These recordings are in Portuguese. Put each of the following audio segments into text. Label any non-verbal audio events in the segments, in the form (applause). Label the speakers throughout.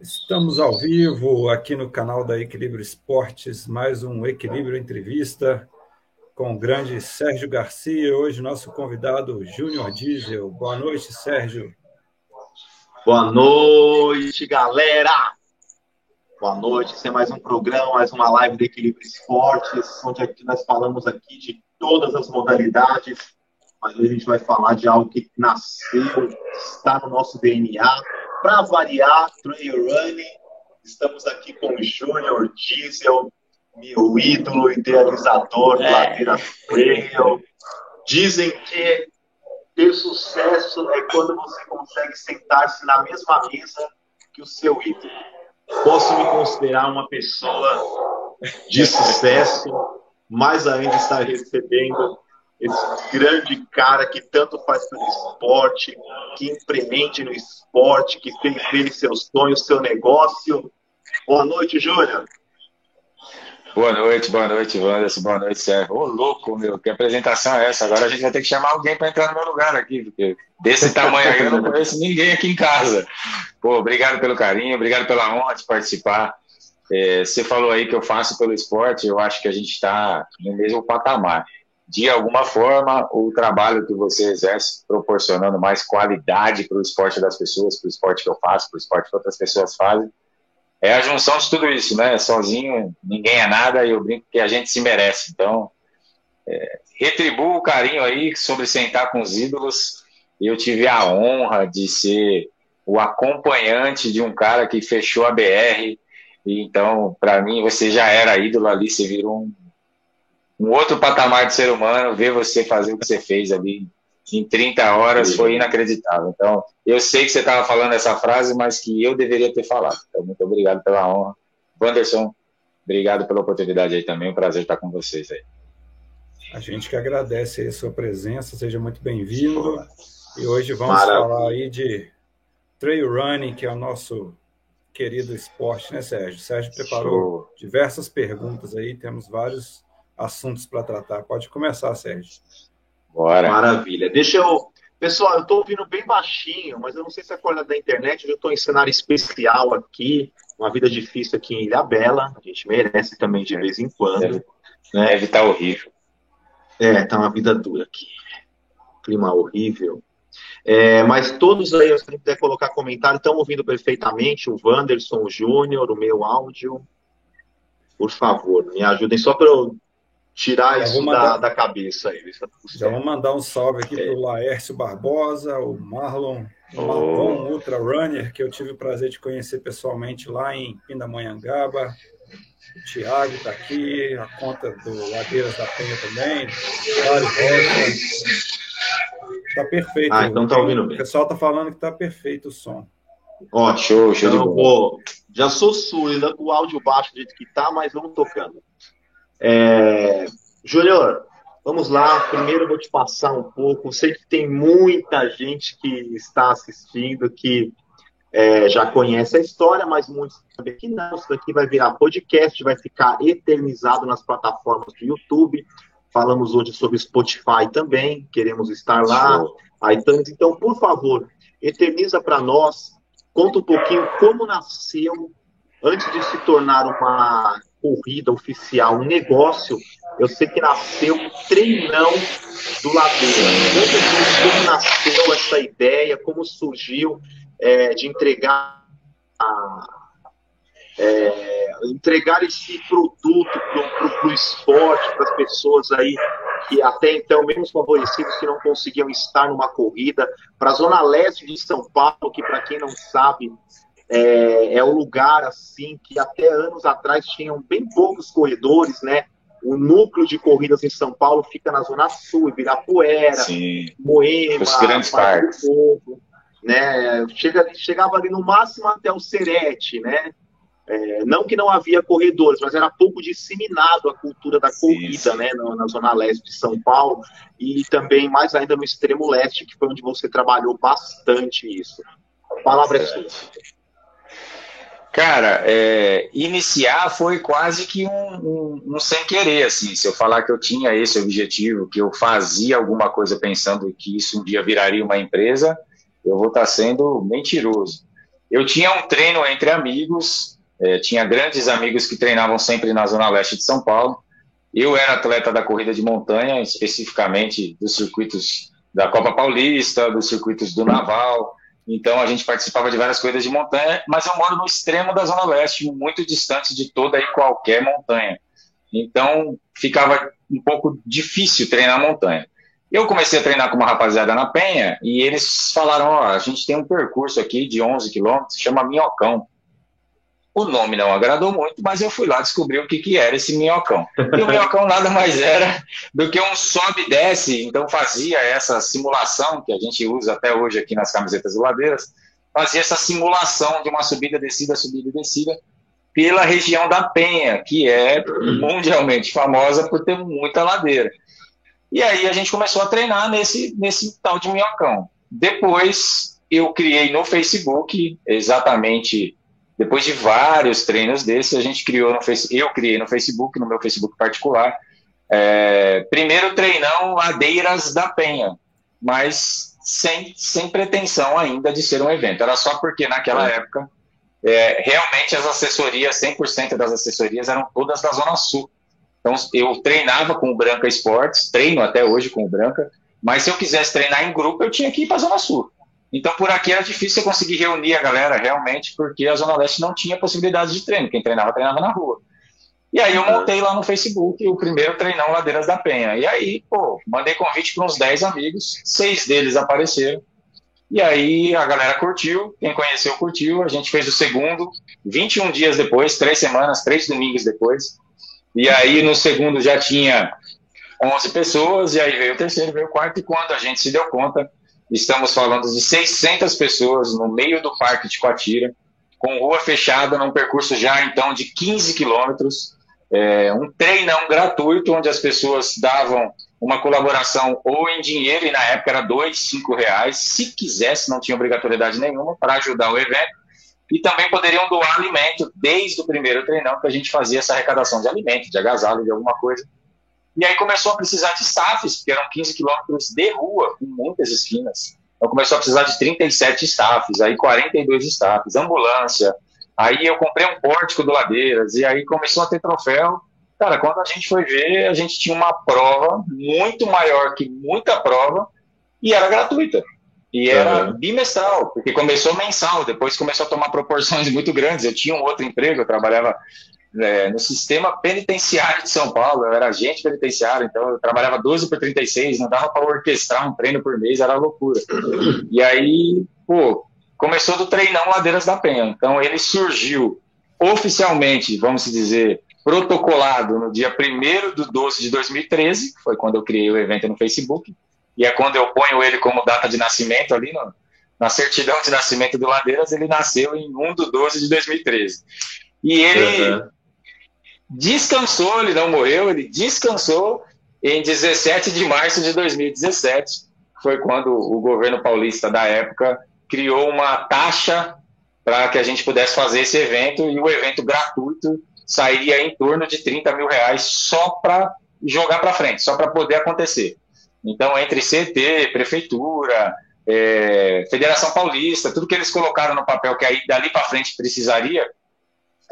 Speaker 1: Estamos ao vivo aqui no canal da Equilíbrio Esportes, mais um Equilíbrio Entrevista com o grande Sérgio Garcia. Hoje, nosso convidado Júnior Diesel. Boa noite, Sérgio.
Speaker 2: Boa noite, galera! Boa noite, esse é mais um programa, mais uma live do Equilíbrio Esportes, onde aqui nós falamos aqui de todas as modalidades, mas hoje a gente vai falar de algo que nasceu, está no nosso DNA, para variar, trail running. Estamos aqui com o Júnior Diesel, meu ídolo, idealizador do é. Ladeira Trail. Dizem que ter sucesso é quando você consegue sentar-se na mesma mesa que o seu ídolo. Posso me considerar uma pessoa de sucesso, mais ainda estar recebendo esse grande cara que tanto faz pelo esporte, que empreende no esporte, que fez dele seu sonho, seu negócio. Boa noite, Júnior.
Speaker 3: Boa noite, boa noite, Wanderson, boa noite, Sérgio. Ô, louco, meu, que apresentação é essa? Agora a gente vai ter que chamar alguém para entrar no meu lugar aqui, porque desse tamanho aí eu não conheço ninguém aqui em casa. Pô, obrigado pelo carinho, obrigado pela honra de participar. É, você falou aí que eu faço pelo esporte, eu acho que a gente está no mesmo patamar de alguma forma, o trabalho que você exerce proporcionando mais qualidade para o esporte das pessoas, para o esporte que eu faço, para o esporte que outras pessoas fazem, é a junção de tudo isso, né? Sozinho ninguém é nada e eu brinco que a gente se merece. Então, é, retribuo o carinho aí sobre sentar com os ídolos. Eu tive a honra de ser o acompanhante de um cara que fechou a BR. então, para mim, você já era ídolo ali, você virou um um outro patamar de ser humano, ver você fazer o que você fez ali em 30 horas foi inacreditável. Então, eu sei que você estava falando essa frase, mas que eu deveria ter falado. Então, muito obrigado pela honra. Wanderson, obrigado pela oportunidade aí também. Um prazer estar com vocês aí.
Speaker 1: A gente que agradece a sua presença, seja muito bem-vindo. E hoje vamos Maravilha. falar aí de trail running, que é o nosso querido esporte, né, Sérgio? O Sérgio preparou Show. diversas perguntas aí, temos vários assuntos para tratar. Pode começar, Sérgio.
Speaker 2: Bora. Maravilha. Deixa eu. Pessoal, eu estou ouvindo bem baixinho, mas eu não sei se é coisa da internet. Eu estou em cenário especial aqui, uma vida difícil aqui em Ilha Bela. A gente merece também de vez em quando. Deve,
Speaker 3: né? deve estar tá horrível.
Speaker 2: É, tá uma vida dura aqui. Clima horrível. É, mas todos aí, se puder colocar comentário, estão ouvindo perfeitamente. O Wanderson, o Júnior, o meu áudio. Por favor, me ajudem só para eu tirar isso mandar, da, da, cabeça aí. Tá
Speaker 1: já vou mandar um salve aqui é. para o Laércio Barbosa, o Marlon, o oh. Marlon Ultra Runner, que eu tive o prazer de conhecer pessoalmente lá em Pindamonhangaba. O Thiago está aqui, a conta do Ladeiras da Penha também. Está perfeito.
Speaker 2: Ah, então tá ouvindo
Speaker 1: bem. O pessoal está falando que está perfeito o som.
Speaker 2: Ótimo, show, show então, vou, Já sou surdo, com o áudio baixo do jeito que tá, mas vamos tocando. É... Júnior, vamos lá. Primeiro eu vou te passar um pouco. Sei que tem muita gente que está assistindo que é, já conhece a história, mas muitos sabem que não. Isso daqui vai virar podcast, vai ficar eternizado nas plataformas do YouTube. Falamos hoje sobre Spotify também, queremos estar lá. iTunes. Então, por favor, eterniza para nós, conta um pouquinho como nasceu, antes de se tornar uma corrida oficial, um negócio, eu sei que nasceu treinão do Ladeira. Conta como nasceu essa ideia, como surgiu é, de entregar a, é, entregar esse produto para o esporte, para as pessoas aí que até então, menos favorecidos, que não conseguiam estar numa corrida, para a Zona Leste de São Paulo, que para quem não sabe, é, é um lugar assim que até anos atrás tinham bem poucos corredores, né? O núcleo de corridas em São Paulo fica na Zona Sul, Ibirapuera, Sim, Moema,
Speaker 3: os grandes parques. Povo,
Speaker 2: né? Chega, chegava ali no máximo até o Serete, né? É, não que não havia corredores, mas era pouco disseminado a cultura da corrida, sim, né, na, na, zona leste de São Paulo e também mais ainda no extremo leste, que foi onde você trabalhou bastante isso. A palavra certo. é sua.
Speaker 3: Cara, é, iniciar foi quase que um, um, um, sem querer, assim. Se eu falar que eu tinha esse objetivo, que eu fazia alguma coisa pensando que isso um dia viraria uma empresa, eu vou estar tá sendo mentiroso. Eu tinha um treino entre amigos, é, tinha grandes amigos que treinavam sempre na Zona Leste de São Paulo. Eu era atleta da corrida de montanha, especificamente dos circuitos da Copa Paulista, dos circuitos do Naval. Então a gente participava de várias corridas de montanha, mas eu moro no extremo da Zona Leste, muito distante de toda e qualquer montanha. Então ficava um pouco difícil treinar montanha. Eu comecei a treinar com uma rapaziada na Penha e eles falaram: Ó, oh, a gente tem um percurso aqui de 11 quilômetros, chama Minhocão. O nome não agradou muito, mas eu fui lá descobrir o que, que era esse minhocão. E o minhocão nada mais era do que um sobe e desce, então fazia essa simulação que a gente usa até hoje aqui nas camisetas ladeiras, fazia essa simulação de uma subida, descida, subida e descida pela região da Penha, que é mundialmente famosa por ter muita ladeira. E aí a gente começou a treinar nesse, nesse tal de minhocão. Depois eu criei no Facebook, exatamente depois de vários treinos desses, a gente criou no Facebook, eu criei no Facebook, no meu Facebook particular, é, primeiro treinão Ladeiras da Penha, mas sem, sem pretensão ainda de ser um evento. Era só porque naquela época é, realmente as assessorias, 100% das assessorias eram todas da Zona Sul. Então, eu treinava com o Branca Esportes, treino até hoje com o Branca, mas se eu quisesse treinar em grupo, eu tinha que ir para a Zona Sul. Então, por aqui era difícil você conseguir reunir a galera realmente, porque a Zona Leste não tinha possibilidade de treino. Quem treinava, treinava na rua. E aí eu montei lá no Facebook o primeiro treinão Ladeiras da Penha. E aí, pô, mandei convite para uns 10 amigos, seis deles apareceram. E aí a galera curtiu, quem conheceu curtiu, a gente fez o segundo, 21 dias depois, três semanas, três domingos depois. E aí no segundo já tinha 11 pessoas, e aí veio o terceiro, veio o quarto, e quando a gente se deu conta, estamos falando de 600 pessoas no meio do Parque de Coatira, com rua fechada, num percurso já então de 15 quilômetros, é, um treinão gratuito, onde as pessoas davam uma colaboração ou em dinheiro, e na época era dois, cinco reais, se quisesse, não tinha obrigatoriedade nenhuma, para ajudar o evento e também poderiam doar alimento desde o primeiro treinão que a gente fazia essa arrecadação de alimento, de agasalho, de alguma coisa. E aí começou a precisar de staffs, porque eram 15 quilômetros de rua, com muitas esquinas. Então começou a precisar de 37 staffs, aí 42 staffs, ambulância. Aí eu comprei um pórtico do Ladeiras, e aí começou a ter troféu. Cara, quando a gente foi ver, a gente tinha uma prova muito maior que muita prova, e era gratuita. E era uhum. bimestral, porque começou mensal, depois começou a tomar proporções (laughs) muito grandes. Eu tinha um outro emprego, eu trabalhava é, no sistema penitenciário de São Paulo, eu era agente penitenciário, então eu trabalhava 12 por 36, não dava para orquestrar um treino por mês, era loucura. E aí, pô, começou do treinão Ladeiras da Penha. Então ele surgiu oficialmente, vamos dizer, protocolado no dia 1 do 12 de 2013, foi quando eu criei o evento no Facebook e é quando eu ponho ele como data de nascimento ali no, na certidão de nascimento do Ladeiras, ele nasceu em 1 de 12 de 2013. E ele uhum. Descansou, ele não morreu, ele descansou em 17 de março de 2017. Foi quando o governo paulista da época criou uma taxa para que a gente pudesse fazer esse evento e o evento gratuito sairia em torno de 30 mil reais só para jogar para frente, só para poder acontecer. Então, entre CT, Prefeitura, é, Federação Paulista, tudo que eles colocaram no papel que aí dali para frente precisaria,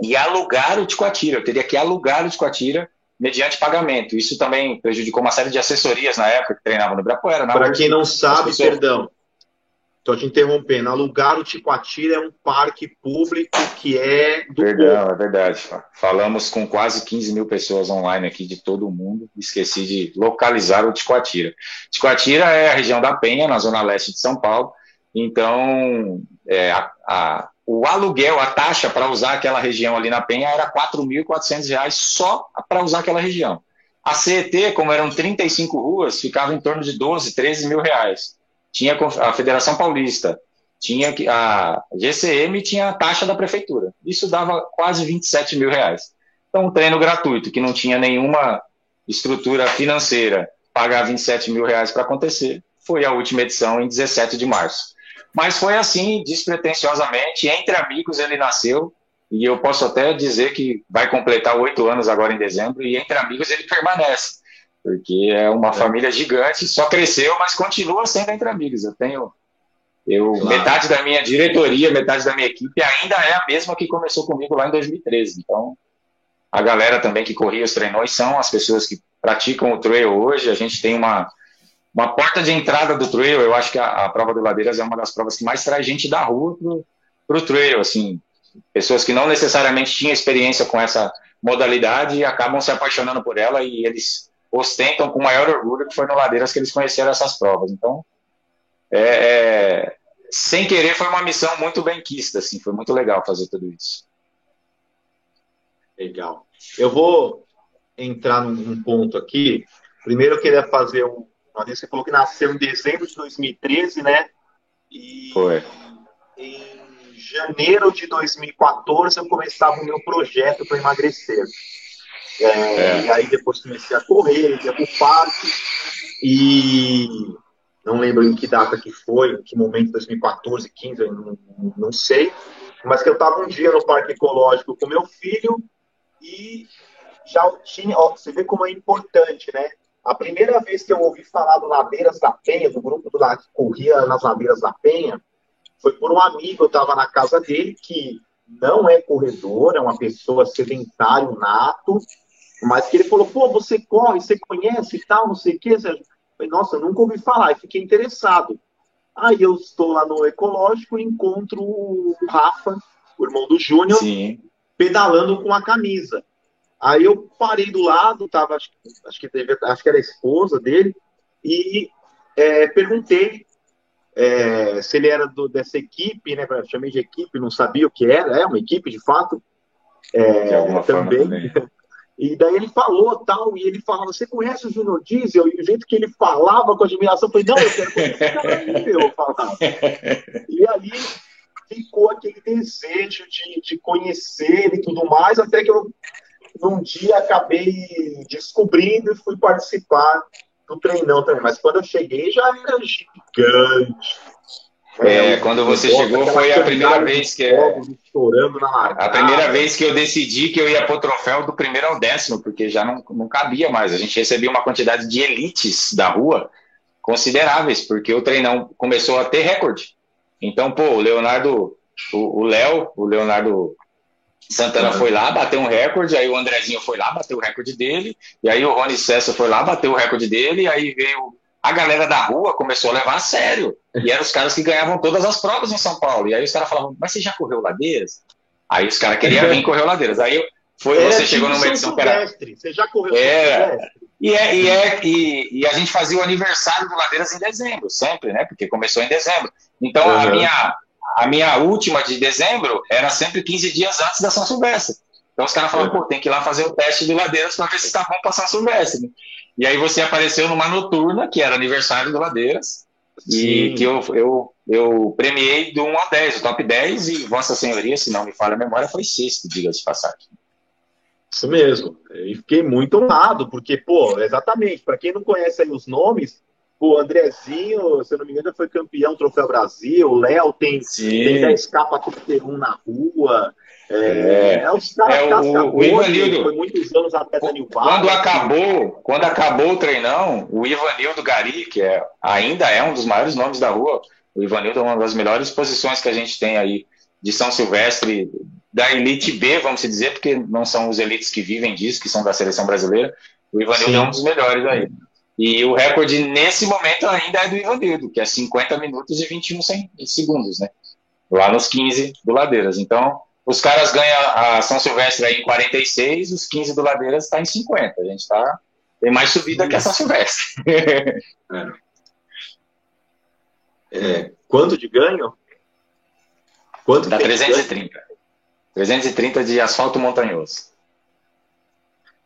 Speaker 3: e alugar o Ticoatira. Eu teria que alugar o Ticoatira mediante pagamento. Isso também prejudicou uma série de assessorias na época que treinavam no Ibirapuera.
Speaker 2: Para quem não sabe, pessoas... perdão, Estou te interrompendo. Alugar o Ticoatira é um parque público que é
Speaker 3: do Perdão, é verdade. Falamos com quase 15 mil pessoas online aqui de todo o mundo. Esqueci de localizar o Ticoatira. Ticoatira é a região da Penha, na zona leste de São Paulo. Então, é, a, a, o aluguel, a taxa para usar aquela região ali na Penha era R$ 4.400 só para usar aquela região. A CET, como eram 35 ruas, ficava em torno de 12, 13 mil reais tinha a Federação Paulista, tinha a GCM tinha a taxa da prefeitura. Isso dava quase 27 mil reais. Então, um treino gratuito, que não tinha nenhuma estrutura financeira, pagar 27 mil reais para acontecer, foi a última edição em 17 de março. Mas foi assim, despretensiosamente, entre amigos ele nasceu, e eu posso até dizer que vai completar oito anos agora em dezembro, e entre amigos ele permanece porque é uma é. família gigante, só cresceu, mas continua sendo entre amigos. Eu tenho Eu, claro. Metade da minha diretoria, metade da minha equipe ainda é a mesma que começou comigo lá em 2013. Então, a galera também que corria os treinões são as pessoas que praticam o trail hoje. A gente tem uma, uma porta de entrada do trail. Eu acho que a, a prova do Ladeiras é uma das provas que mais traz gente da rua para o trail. Assim, pessoas que não necessariamente tinham experiência com essa modalidade acabam se apaixonando por ela e eles ostentam com maior orgulho que foi no Ladeiras que eles conheceram essas provas. Então, é, é, sem querer, foi uma missão muito bem quista, assim, foi muito legal fazer tudo isso.
Speaker 2: Legal. Eu vou entrar num, ponto aqui. Primeiro, eu queria fazer um. Você falou que nasceu em dezembro de 2013, né?
Speaker 3: E foi.
Speaker 2: Em janeiro de 2014, eu começava o meu projeto para emagrecer. É, é. E aí depois comecei a correr, ia para o parque. E não lembro em que data que foi, em que momento, 2014, 15, não, não sei. Mas que eu estava um dia no parque ecológico com meu filho e já tinha, ó, você vê como é importante, né? A primeira vez que eu ouvi falar do Ladeiras da Penha, do grupo do, que corria nas Ladeiras da Penha, foi por um amigo, eu estava na casa dele, que não é corredor, é uma pessoa sedentário nato, mas que ele falou, pô, você corre, você conhece e tal, não sei o quê. Eu falei, nossa, eu nunca ouvi falar, e fiquei interessado. Aí eu estou lá no Ecológico e encontro o Rafa, o irmão do Júnior, pedalando com a camisa. Aí eu parei do lado, tava, acho, acho, que, teve, acho que era a esposa dele, e é, perguntei é, se ele era do, dessa equipe, né? Chamei de equipe, não sabia o que era, é uma equipe de fato. É, de também. E daí ele falou tal, e ele falava, você conhece o Junior Diesel? E o jeito que ele falava com admiração, eu falei, não, eu quero conhecer aí, eu falava. E ali ficou aquele desejo de, de conhecer e tudo mais, até que eu, num dia, acabei descobrindo e fui participar do treinão também. Mas quando eu cheguei, já era gigante
Speaker 3: é, quando você chegou foi a primeira vez que estourando na a primeira vez que eu decidi que eu ia pro troféu do primeiro ao décimo, porque já não, não cabia mais. A gente recebia uma quantidade de elites da rua consideráveis, porque o treinão começou a ter recorde. Então, pô, o Leonardo, o Léo, o, o Leonardo Santana uhum. foi lá, bateu um recorde, aí o Andrezinho foi lá, bateu o recorde dele, e aí o Rony Cessa foi lá, bateu o recorde dele, e aí veio a galera da rua começou a levar a sério. E eram os caras que ganhavam todas as provas em São Paulo. E aí os caras falavam, mas você já correu ladeiras? Aí os caras queriam vir correr ladeiras. Aí foi, é, você chegou numa edição era.
Speaker 2: Você já correu
Speaker 3: é, e, é, e, é, e, e, a gente fazia o aniversário do Ladeiras em dezembro, sempre, né? Porque começou em dezembro. Então uhum. a, minha, a minha última de dezembro era sempre 15 dias antes da São Silvestre. Então os caras falavam, uhum. pô, tem que ir lá fazer o teste do Ladeiras para ver se está bom para São Silvestre. E aí você apareceu numa noturna, que era aniversário do Ladeiras, Sim. e que eu, eu, eu premiei do 1 ao 10, o top 10, e Vossa Senhoria, se não me falha a memória, foi sexto, diga-se de passagem.
Speaker 2: Isso mesmo. E fiquei muito honrado, porque, pô, exatamente, para quem não conhece aí os nomes, o Andrezinho, se eu não me engano, foi campeão Troféu Brasil, o Léo tem, tem 10 capa 31 na rua, é, é, é os caras é, o, o Ivanildo, foi muitos anos atleta New
Speaker 3: Quando acabou, quando acabou o treinão, o Ivanildo Gari, que é, ainda é um dos maiores nomes da rua, o Ivanildo é uma das melhores posições que a gente tem aí de São Silvestre, da elite B, vamos dizer, porque não são os elites que vivem disso, que são da seleção brasileira. O Ivanildo Sim. é um dos melhores aí. E o recorde nesse momento ainda é do Ivanildo, que é 50 minutos e 21 segundos, né? Lá nos 15 do Ladeiras. Então, os caras ganham a São Silvestre aí em 46, os 15 do Ladeiras está em 50. A gente está tem mais subida que a São Silvestre. (laughs)
Speaker 2: é. É, quanto de ganho?
Speaker 3: Quanto Dá 330. 330 de asfalto montanhoso.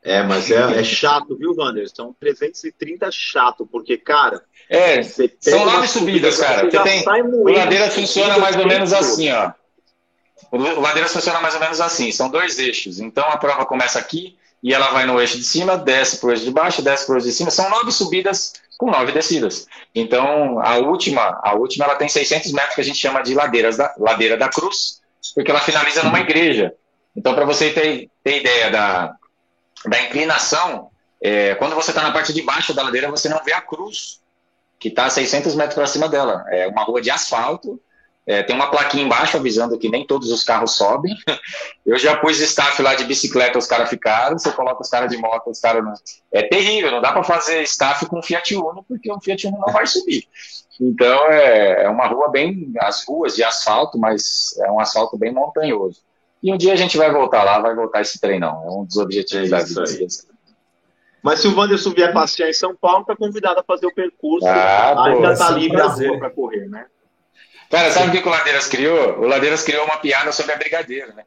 Speaker 2: É, mas é, é chato, viu, Wander? São 330 chato, porque, cara.
Speaker 3: É, são nove subidas, cara. Você tem, o Ladeira funciona mais ou menos assim, ó. O Ladeiras funciona mais ou menos assim: são dois eixos. Então a prova começa aqui e ela vai no eixo de cima, desce para o eixo de baixo, desce para o eixo de cima. São nove subidas com nove descidas. Então a última, a última ela tem 600 metros que a gente chama de ladeiras da, ladeira da cruz, porque ela finaliza numa igreja. Então para você ter, ter ideia da, da inclinação, é, quando você está na parte de baixo da ladeira você não vê a cruz que está a 600 metros para cima dela. É uma rua de asfalto, é, tem uma plaquinha embaixo avisando que nem todos os carros sobem. (laughs) Eu já pus staff lá de bicicleta, os caras ficaram. Você coloca os caras de moto, os caras não. É terrível, não dá para fazer staff com Fiat Uno, porque o Fiat Uno não vai subir. Então é, é uma rua bem. As ruas de asfalto, mas é um asfalto bem montanhoso. E um dia a gente vai voltar lá, vai voltar esse treinão. É um dos objetivos é da vida.
Speaker 2: Mas se o Wanderson vier passear em São Paulo, está convidado a fazer o percurso. Ah, ainda está livre a rua para correr, né?
Speaker 3: Cara, sabe o que o Ladeiras criou? O Ladeiras criou uma piada sobre a brigadeira, né?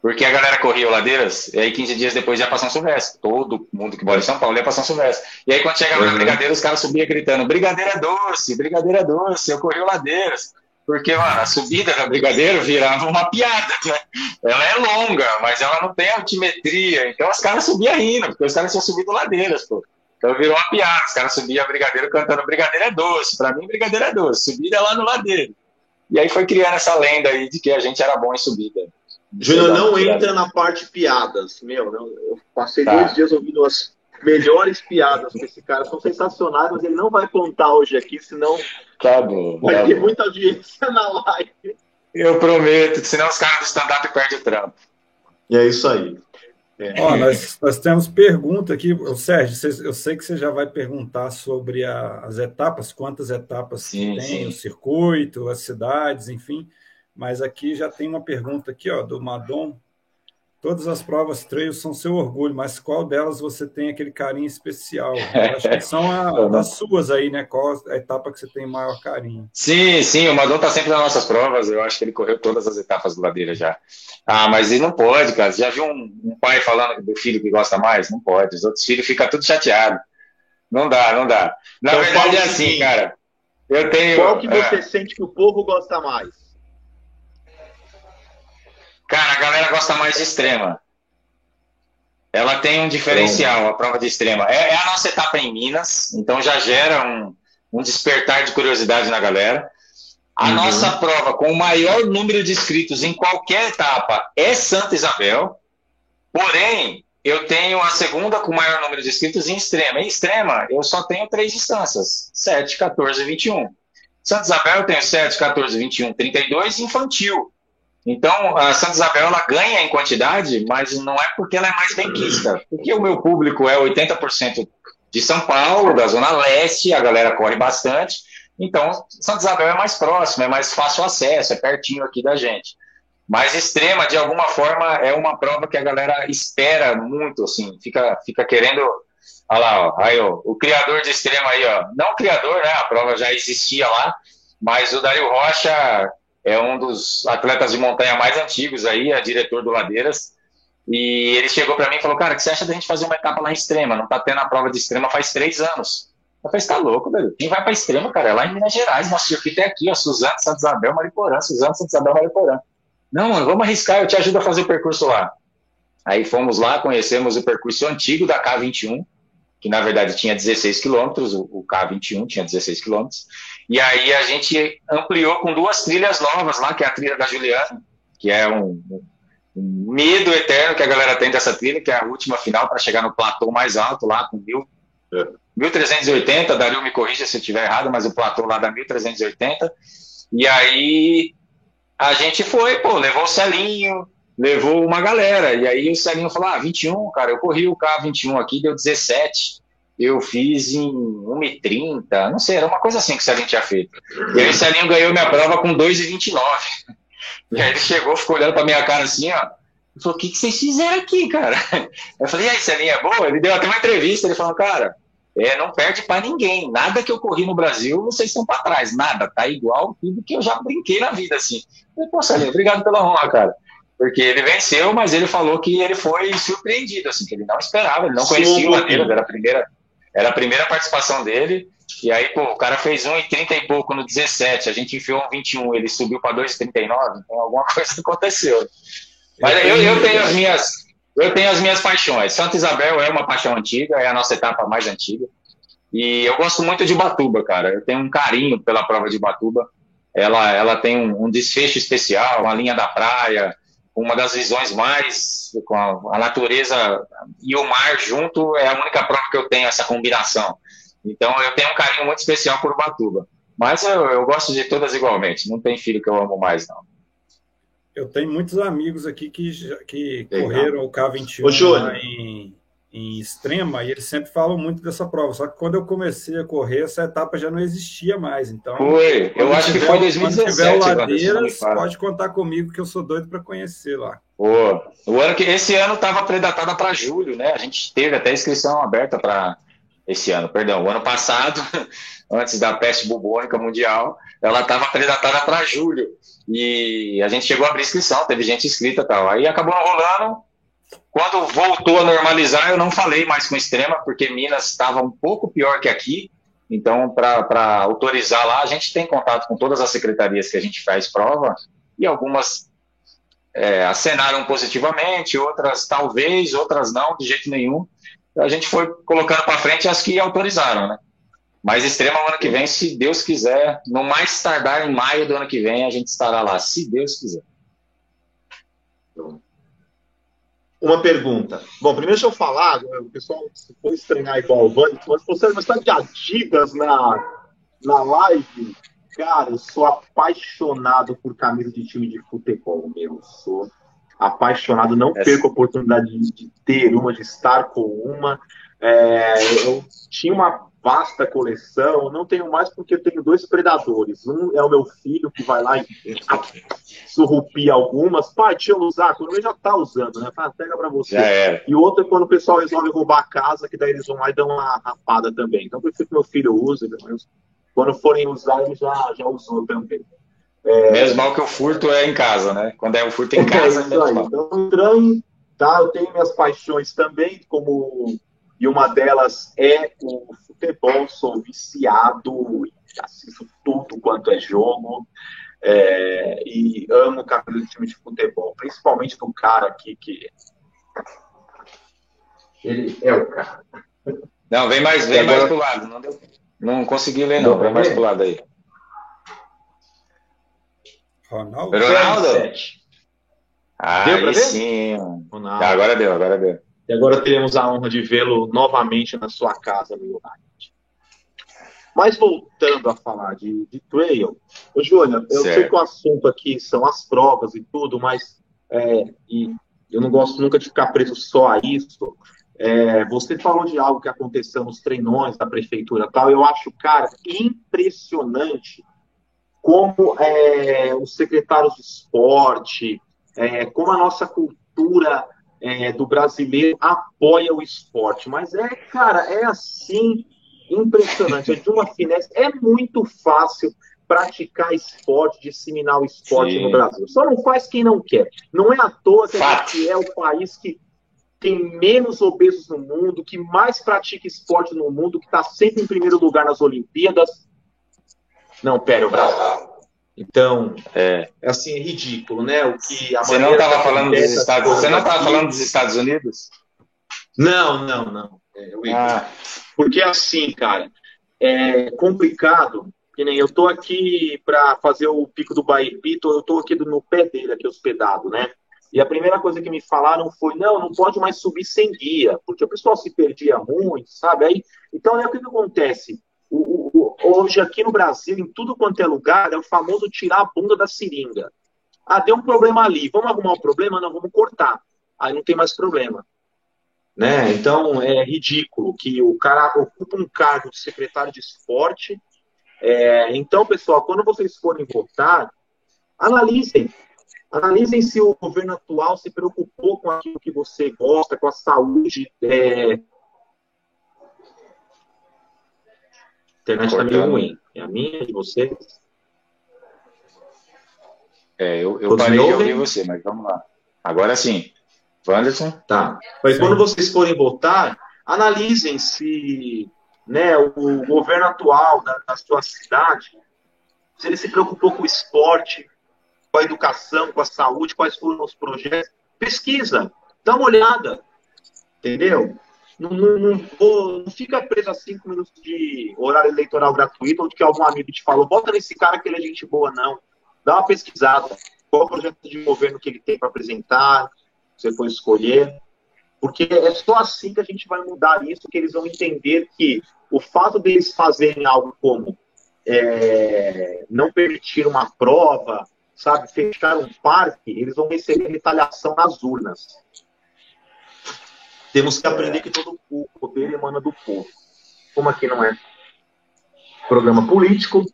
Speaker 3: Porque a galera corria o Ladeiras, e aí 15 dias depois ia pra São Silvestre. Todo mundo que mora em São Paulo ia pra São Silvestre. E aí quando chegava uhum. na Brigadeira, os caras subiam gritando: Brigadeira é doce, Brigadeira é doce, eu corri o Ladeiras. Porque, mano, a subida da Brigadeiro virava uma piada, né? Ela é longa, mas ela não tem altimetria. Então os caras subiam rindo, porque os caras tinham subido ladeiras, pô. Então virou uma piada. Os caras subiam a Brigadeiro cantando Brigadeiro é doce. Pra mim, Brigadeiro é doce. Subida é lá no Ladeiro. E aí foi criando essa lenda aí de que a gente era bom em subida.
Speaker 2: Júnior, não entra na parte piadas. Meu, eu passei tá. dois dias ouvindo as melhores piadas com esse cara. São sensacionais, mas ele não vai contar hoje aqui, senão
Speaker 3: tá bom,
Speaker 2: vai
Speaker 3: tá
Speaker 2: ter bom. muita audiência na live.
Speaker 3: Eu prometo, senão os caras do stand-up perdem o trampo.
Speaker 2: E é isso aí.
Speaker 1: É. Ó, nós, nós temos pergunta aqui, o Sérgio, eu sei que você já vai perguntar sobre a, as etapas, quantas etapas sim, tem, sim. o circuito, as cidades, enfim, mas aqui já tem uma pergunta aqui, ó, do Madon, Todas as provas trail são seu orgulho, mas qual delas você tem aquele carinho especial? (laughs) Eu acho que são a, das suas aí, né? Qual a etapa que você tem maior carinho?
Speaker 3: Sim, sim, o Madon tá sempre nas nossas provas. Eu acho que ele correu todas as etapas do Ladeira já. Ah, mas ele não pode, cara. Já viu um, um pai falando do filho que gosta mais? Não pode. Os outros filhos ficam tudo chateados. Não dá, não dá. Na então, verdade é assim, cara. Eu tenho.
Speaker 2: Qual que você é... sente que o povo gosta mais?
Speaker 3: Cara, a galera gosta mais de extrema. Ela tem um diferencial, a prova de extrema. É, é a nossa etapa em Minas, então já gera um, um despertar de curiosidade na galera. A uhum. nossa prova com o maior número de inscritos em qualquer etapa é Santa Isabel. Porém, eu tenho a segunda com o maior número de inscritos em extrema. Em extrema, eu só tenho três distâncias: 7, 14 e 21. Santa Isabel eu tenho 7, 14, 21, 32 infantil. Então, a Santa Isabel ela ganha em quantidade, mas não é porque ela é mais benquista. Porque o meu público é 80% de São Paulo, da Zona Leste, a galera corre bastante. Então, Santa Isabel é mais próximo, é mais fácil acesso, é pertinho aqui da gente. Mas extrema, de alguma forma, é uma prova que a galera espera muito, assim, fica, fica querendo. Olha lá, ó, aí, ó, o criador de extrema aí, ó. Não criador, né? A prova já existia lá, mas o Dario Rocha é um dos atletas de montanha mais antigos aí, é diretor do Ladeiras. E ele chegou para mim e falou: Cara, o que você acha da gente fazer uma etapa lá em extrema? Não tá tendo a prova de extrema faz três anos. Eu falei: tá louco, velho? Quem vai para extrema, cara? É lá em Minas Gerais. Nosso circuito é aqui, ó. Suzano, Santos Isabel, Mariporã. Suzano, Santos Isabel, Mariporã. Não, vamos arriscar, eu te ajudo a fazer o percurso lá. Aí fomos lá, conhecemos o percurso antigo da K21, que na verdade tinha 16 quilômetros, o K21 tinha 16 quilômetros. E aí a gente ampliou com duas trilhas novas lá, que é a trilha da Juliana, que é um, um medo eterno que a galera tem dessa trilha, que é a última final para chegar no platô mais alto lá com mil, 1380, Dario me corrija se eu estiver errado, mas o platô lá dá 1380. E aí a gente foi, pô, levou o Celinho, levou uma galera. E aí o Celinho falou: ah, 21, cara, eu corri o K21 aqui, deu 17 eu fiz em 1,30, não sei, era uma coisa assim que o Celinho tinha feito. E aí o Celinho ganhou minha prova com 2,29. (laughs) E aí ele chegou, ficou olhando pra minha cara assim, ó. Ele falou, o que, que vocês fizeram aqui, cara? (laughs) Eu falei, e aí, Celinho, é boa? Ele deu até uma entrevista, ele falou, cara, é, não perde para ninguém. Nada que eu corri no Brasil, vocês estão para trás. Nada, tá igual tudo que eu já brinquei na vida, assim. Eu falei, pô, Celinho, obrigado pela honra, cara. Porque ele venceu, mas ele falou que ele foi surpreendido, assim, que ele não esperava, ele não conhecia o Madeiras, era a primeira era a primeira participação dele. E aí, pô, o cara fez 1,30 e pouco no 17, a gente enfiou um 21, ele subiu para 2,39, então alguma (laughs) coisa aconteceu. Mas eu, eu tenho as minhas. Eu tenho as minhas paixões. Santa Isabel é uma paixão antiga, é a nossa etapa mais antiga. E eu gosto muito de Batuba, cara. Eu tenho um carinho pela prova de Batuba. Ela, ela tem um, um desfecho especial, uma linha da praia, uma das visões mais com a, a, natureza e o mar junto é a única prova que eu tenho essa combinação. Então eu tenho um carinho muito especial por Ubatuba. Mas eu, eu gosto de todas igualmente. Não tem filho que eu amo mais, não.
Speaker 1: Eu tenho muitos amigos aqui que, que correram o K21 lá em, em Extrema e eles sempre falam muito dessa prova. Só que quando eu comecei a correr, essa etapa já não existia mais. Então,
Speaker 3: foi. Eu acho tiver, que foi 2017. Quando tiver
Speaker 1: ladeiras, pode contar comigo que eu sou doido para conhecer lá.
Speaker 3: Pô, o ano que esse ano estava predatada para julho, né? A gente teve até inscrição aberta para esse ano, perdão, o ano passado, (laughs) antes da peste bubônica mundial, ela estava predatada para julho. E a gente chegou a abrir inscrição, teve gente inscrita e tal. Aí acabou rolando. Quando voltou a normalizar, eu não falei mais com extrema, porque Minas estava um pouco pior que aqui. Então, para autorizar lá, a gente tem contato com todas as secretarias que a gente faz prova, e algumas é, acenaram positivamente, outras talvez, outras não, de jeito nenhum. A gente foi colocando para frente as que autorizaram, né? Mas extrema ano que vem, se Deus quiser, no mais tardar em maio do ano que vem, a gente estará lá, se Deus quiser.
Speaker 2: Uma pergunta. Bom, primeiro deixa eu falar, o pessoal se for estranhar igual o Vani, mas você está de Adidas na, na live, cara, eu sou apaixonado por camisa de time de futebol, meu, sou apaixonado, não Essa... perco a oportunidade de, de, ter uma, de estar com uma. É, eu tinha uma vasta coleção, não tenho mais porque eu tenho dois predadores. Um é o meu filho que vai lá e surrupia algumas. Pai, deixa eu usar. Quando ele já tá usando, né? Fala, pega pra você. E o outro é quando o pessoal resolve roubar a casa, que daí eles vão lá e dão uma rapada também. Então, eu prefiro que meu filho use. Quando forem usar, ele já, já usou também.
Speaker 3: É... Menos mal que o furto é em casa, né? Quando é o furto em (laughs) casa, é, é
Speaker 2: Então, entrando, tá? Eu tenho minhas paixões também, como e uma delas é o futebol. Sou viciado, assisto tudo quanto é jogo. É, e amo o cabelo de time de futebol, principalmente do cara aqui que ele é o cara.
Speaker 3: Não, vem mais, vem agora... mais pro lado. Não, deu... não consegui ler, não. Vem mais pro lado aí.
Speaker 1: Ronaldo?
Speaker 3: Ronaldo? Ah, deu pra ver? sim. Ronaldo. Agora deu, agora deu.
Speaker 2: E agora teremos a honra de vê-lo novamente na sua casa no United. Mas voltando a falar de, de trail, ô Júnior, eu certo. sei que o assunto aqui são as provas e tudo, mas é, e eu não gosto nunca de ficar preso só a isso. É, você falou de algo que aconteceu nos treinões da prefeitura tal. Eu acho, cara, impressionante como é, os secretários de esporte, é, como a nossa cultura é, do brasileiro apoia o esporte. Mas é, cara, é assim impressionante, é de uma finesse. É muito fácil praticar esporte, disseminar o esporte Sim. no Brasil. Só não faz quem não quer. Não é à toa que a gente é o país que tem menos obesos no mundo, que mais pratica esporte no mundo, que está sempre em primeiro lugar nas Olimpíadas. Não, pera, o Brasil. Então, é, é assim, é ridículo, né? O que
Speaker 3: a você não estava falando dos Estados Você não estava falando dos Estados Unidos?
Speaker 2: Não, não, não. É, ah. Porque assim, cara, é complicado. Que nem eu tô aqui para fazer o pico do Baipito, eu tô aqui no pé dele, aqui hospedado, né? E a primeira coisa que me falaram foi: não, não pode mais subir sem guia, porque o pessoal se perdia muito, sabe? Aí, então, é o que, que acontece? O, o, hoje, aqui no Brasil, em tudo quanto é lugar, é o famoso tirar a bunda da seringa. Ah, deu um problema ali, vamos arrumar o um problema? Não, vamos cortar. Aí não tem mais problema. Né? Então, é ridículo que o cara ocupa um cargo de secretário de esporte. É, então, pessoal, quando vocês forem votar, analisem. Analisem se o governo atual se preocupou com aquilo que você gosta, com a saúde é, internet está meio ruim. É a minha, de vocês?
Speaker 3: É, eu, eu parei de ouvir você, mas vamos lá. Agora sim. Wanderson?
Speaker 2: Tá. Mas sim. quando vocês forem votar, analisem se né, o governo atual da, da sua cidade, se ele se preocupou com o esporte, com a educação, com a saúde, quais foram os projetos. Pesquisa, dá uma olhada, entendeu? Não, não, não, vou, não, fica preso a cinco minutos de horário eleitoral gratuito ou que algum amigo te falou, bota nesse cara que ele é gente boa, não. Dá uma pesquisada. Qual o projeto de governo que ele tem para apresentar, você for escolher. Porque é só assim que a gente vai mudar isso, que eles vão entender que o fato deles fazerem algo como é, não permitir uma prova, sabe, fechar um parque, eles vão receber retaliação nas urnas. Temos que aprender que todo o poder emana do povo. Como aqui não é programa político.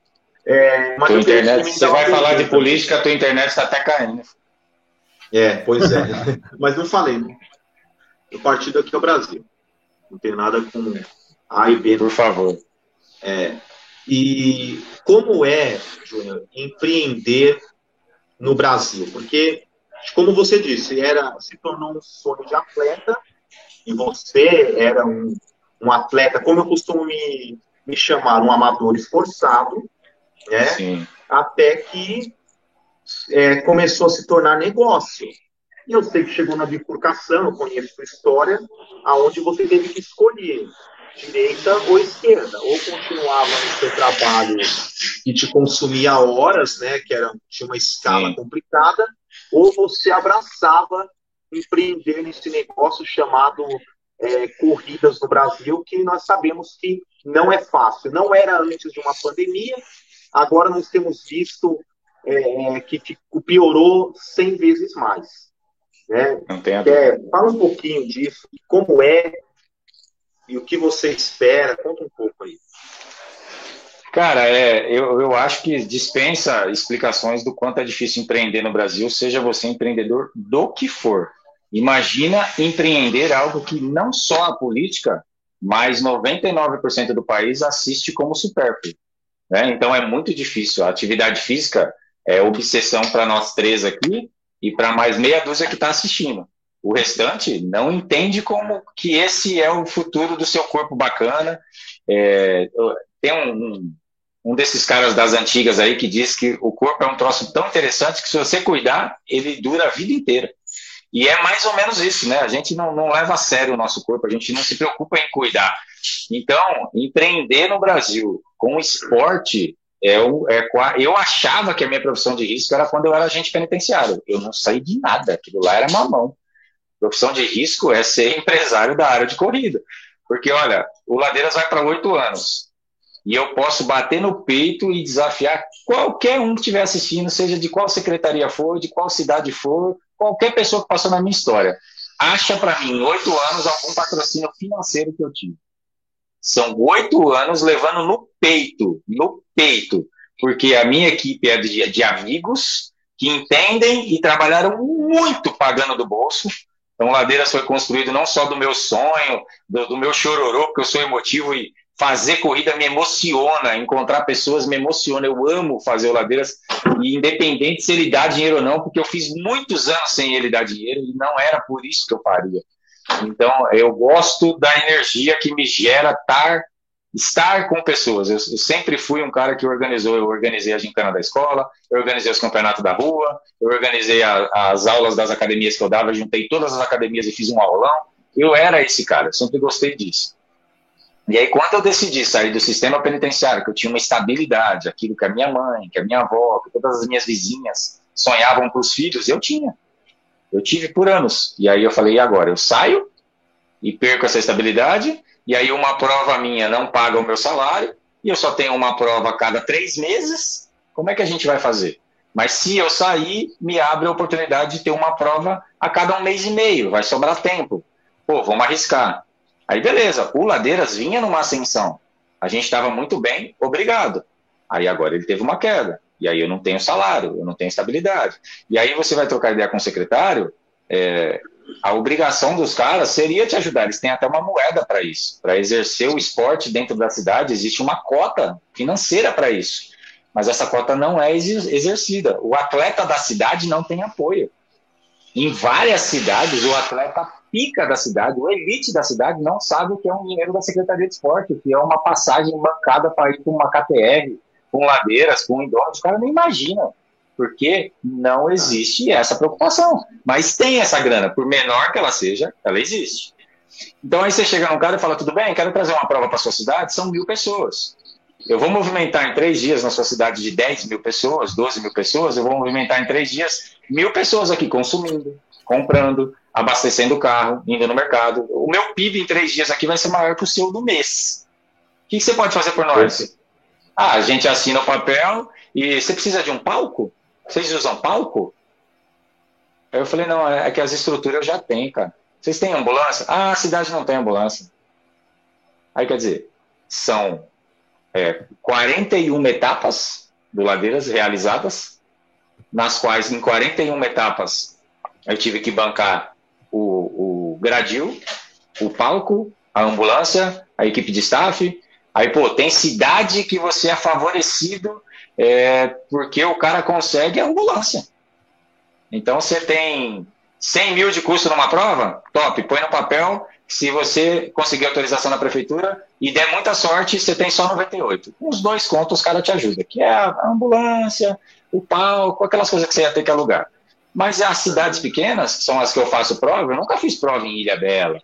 Speaker 2: É,
Speaker 3: mas internet, você vai falar de política, a tua internet está até caindo.
Speaker 2: É, pois é. (laughs) mas não falei, né? O partido aqui é o Brasil. Não tem nada com A e B.
Speaker 3: Por favor.
Speaker 2: É, e como é, Júnior, empreender no Brasil? Porque, como você disse, era se tornou um sonho de atleta e você era um, um atleta, como eu costumo me, me chamar, um amador esforçado, né? Sim. Até que é, começou a se tornar negócio. E eu sei que chegou na bifurcação, eu conheço a história, aonde você teve que escolher direita ou esquerda, ou continuava no seu trabalho que te consumia horas, né, que era, tinha uma escala Sim. complicada, ou você abraçava empreender nesse negócio chamado é, corridas no Brasil, que nós sabemos que não é fácil. Não era antes de uma pandemia, agora nós temos visto é, que piorou 100 vezes mais. Né? Não tem é, fala um pouquinho disso, como é e o que você espera? Conta um pouco aí.
Speaker 3: Cara, é, eu, eu acho que dispensa explicações do quanto é difícil empreender no Brasil, seja você empreendedor do que for. Imagina empreender algo que não só a política, mas 99% do país assiste como supérfluo. Né? Então é muito difícil. A atividade física é obsessão para nós três aqui e para mais meia dúzia que está assistindo. O restante não entende como que esse é o futuro do seu corpo bacana. É, tem um, um, desses caras das antigas aí que diz que o corpo é um troço tão interessante que se você cuidar, ele dura a vida inteira. E é mais ou menos isso, né? A gente não, não leva a sério o nosso corpo, a gente não se preocupa em cuidar. Então, empreender no Brasil com esporte é, é, eu achava que a minha profissão de risco era quando eu era agente penitenciário. Eu não saí de nada, aquilo lá era mamão. Profissão de risco é ser empresário da área de corrida. Porque, olha, o Ladeiras vai para oito anos. E eu posso bater no peito e desafiar qualquer um que estiver assistindo, seja de qual secretaria for, de qual cidade for, qualquer pessoa que passou na minha história. Acha para mim, em oito anos, algum patrocínio financeiro que eu tive. São oito anos levando no peito, no peito, porque a minha equipe é de, de amigos que entendem e trabalharam muito pagando do bolso, então, Ladeiras foi construído não só do meu sonho, do, do, meu chororô, porque eu sou emotivo e fazer corrida me emociona, encontrar pessoas me emociona. Eu amo fazer o Ladeiras, e independente se ele dá dinheiro ou não, porque eu fiz muitos anos sem ele dar dinheiro e não era por isso que eu faria. Então, eu gosto da energia que me gera estar estar com pessoas. Eu, eu, sempre fui um cara que organizou, eu organizei a gincana da escola, eu organizei os campeonatos da rua, eu organizei a, as aulas das academias que eu dava, juntei todas as academias e fiz um aulão. Eu era esse cara, sempre gostei disso. E aí, quando eu decidi sair do sistema penitenciário, que eu tinha uma estabilidade, aquilo que a minha mãe, que a minha avó, que todas as minhas vizinhas sonhavam para os filhos, eu tinha. Eu tive por anos. E aí eu falei, e agora? Eu saio e perco essa estabilidade, e aí uma prova minha não paga o meu salário, e eu só tenho uma prova a cada três meses, como é que a gente vai fazer? Mas se eu sair, me abre a oportunidade de ter uma prova a cada um mês e meio, vai sobrar tempo. Pô, vamos arriscar. Aí beleza, o Ladeiras vinha numa ascensão. A gente estava muito bem, obrigado. Aí agora ele teve uma queda. E aí eu não tenho salário, eu não tenho estabilidade. E aí você vai trocar ideia com o secretário, é, a obrigação dos caras seria te ajudar. Eles têm até uma moeda para isso. Para exercer o esporte dentro da cidade, existe uma cota financeira para isso. Mas essa cota não é exercida. O atleta da cidade não tem apoio. Em várias cidades, o atleta pica da cidade, o elite da cidade, não sabe o que é um dinheiro da Secretaria de Esporte, que é uma passagem bancada para ir com uma KTR, com ladeiras, com indoor. Os caras nem imaginam porque não existe essa preocupação. Mas tem essa grana, por menor que ela seja, ela existe. Então aí você chega num cara e fala: tudo bem, quero trazer uma prova para sua cidade, são mil pessoas. Eu vou movimentar em três dias na sua cidade de 10 mil pessoas, 12 mil pessoas, eu vou movimentar em três dias mil pessoas aqui consumindo, comprando, abastecendo o carro, indo no mercado. O meu PIB em três dias aqui vai ser maior que o seu do mês. O que, você pode fazer por nós? Ah, a gente assina o papel e você precisa de um palco? Vocês usam palco? Aí eu falei, não, é que as estruturas eu já tenho, cara. Vocês têm ambulância? Ah, a cidade não tem ambulância. Aí quer dizer, são é, 41 etapas do Ladeiras realizadas, nas quais em 41 etapas eu tive que bancar o, o gradil, o palco, a ambulância, a equipe de staff. Aí, pô, tem cidade que você é favorecido é, porque o cara consegue a ambulância. Então, você tem 100 mil de custo numa prova? Top, põe no papel. Se você conseguir autorização na prefeitura e der muita sorte, você tem só 98. Uns dois contos os caras te ajudam, que é a ambulância, o palco, aquelas coisas que você ia ter que alugar. Mas as cidades pequenas, que são as que eu faço prova, eu nunca fiz prova em Ilha Bela,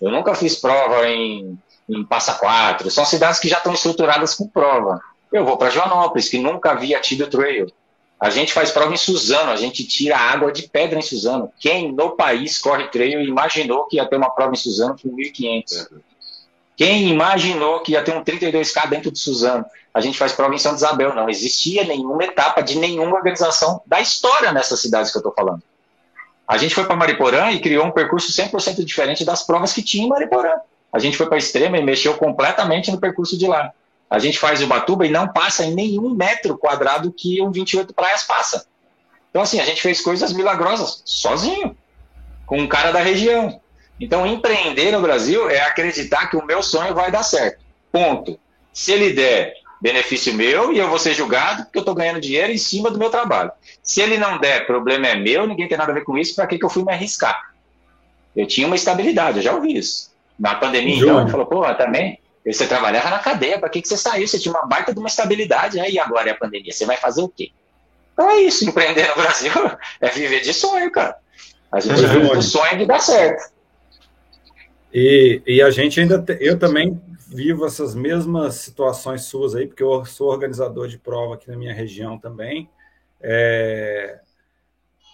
Speaker 3: eu nunca fiz prova em, em Passa Quatro, são cidades que já estão estruturadas com prova. Eu vou para Joanópolis, que nunca havia tido trail. A gente faz prova em Suzano, a gente tira água de pedra em Suzano. Quem no país corre trail imaginou que ia ter uma prova em Suzano com 1.500? Quem imaginou que ia ter um 32K dentro de Suzano? A gente faz prova em São Isabel. Não existia nenhuma etapa de nenhuma organização da história nessas cidades que eu estou falando. A gente foi para Mariporã e criou um percurso 100% diferente das provas que tinha em Mariporã. A gente foi para Extrema e mexeu completamente no percurso de lá. A gente faz o Batuba e não passa em nenhum metro quadrado que um 28 praias passa. Então, assim, a gente fez coisas milagrosas sozinho, com um cara da região. Então, empreender no Brasil é acreditar que o meu sonho vai dar certo. Ponto. Se ele der, benefício meu e eu vou ser julgado porque eu estou ganhando dinheiro em cima do meu trabalho. Se ele não der, problema é meu, ninguém tem nada a ver com isso, para que, que eu fui me arriscar? Eu tinha uma estabilidade, eu já ouvi isso. Na pandemia, então, ele falou, pô, também, você trabalhava na cadeia, para que, que você saiu? Você tinha uma baita de uma estabilidade, aí né? agora é a pandemia, você vai fazer o quê? Então é isso, empreender no Brasil (laughs) é viver de sonho, cara. A gente vive do sonho de dar certo.
Speaker 1: E, e a gente ainda, te, eu também vivo essas mesmas situações suas aí, porque eu sou organizador de prova aqui na minha região também. É,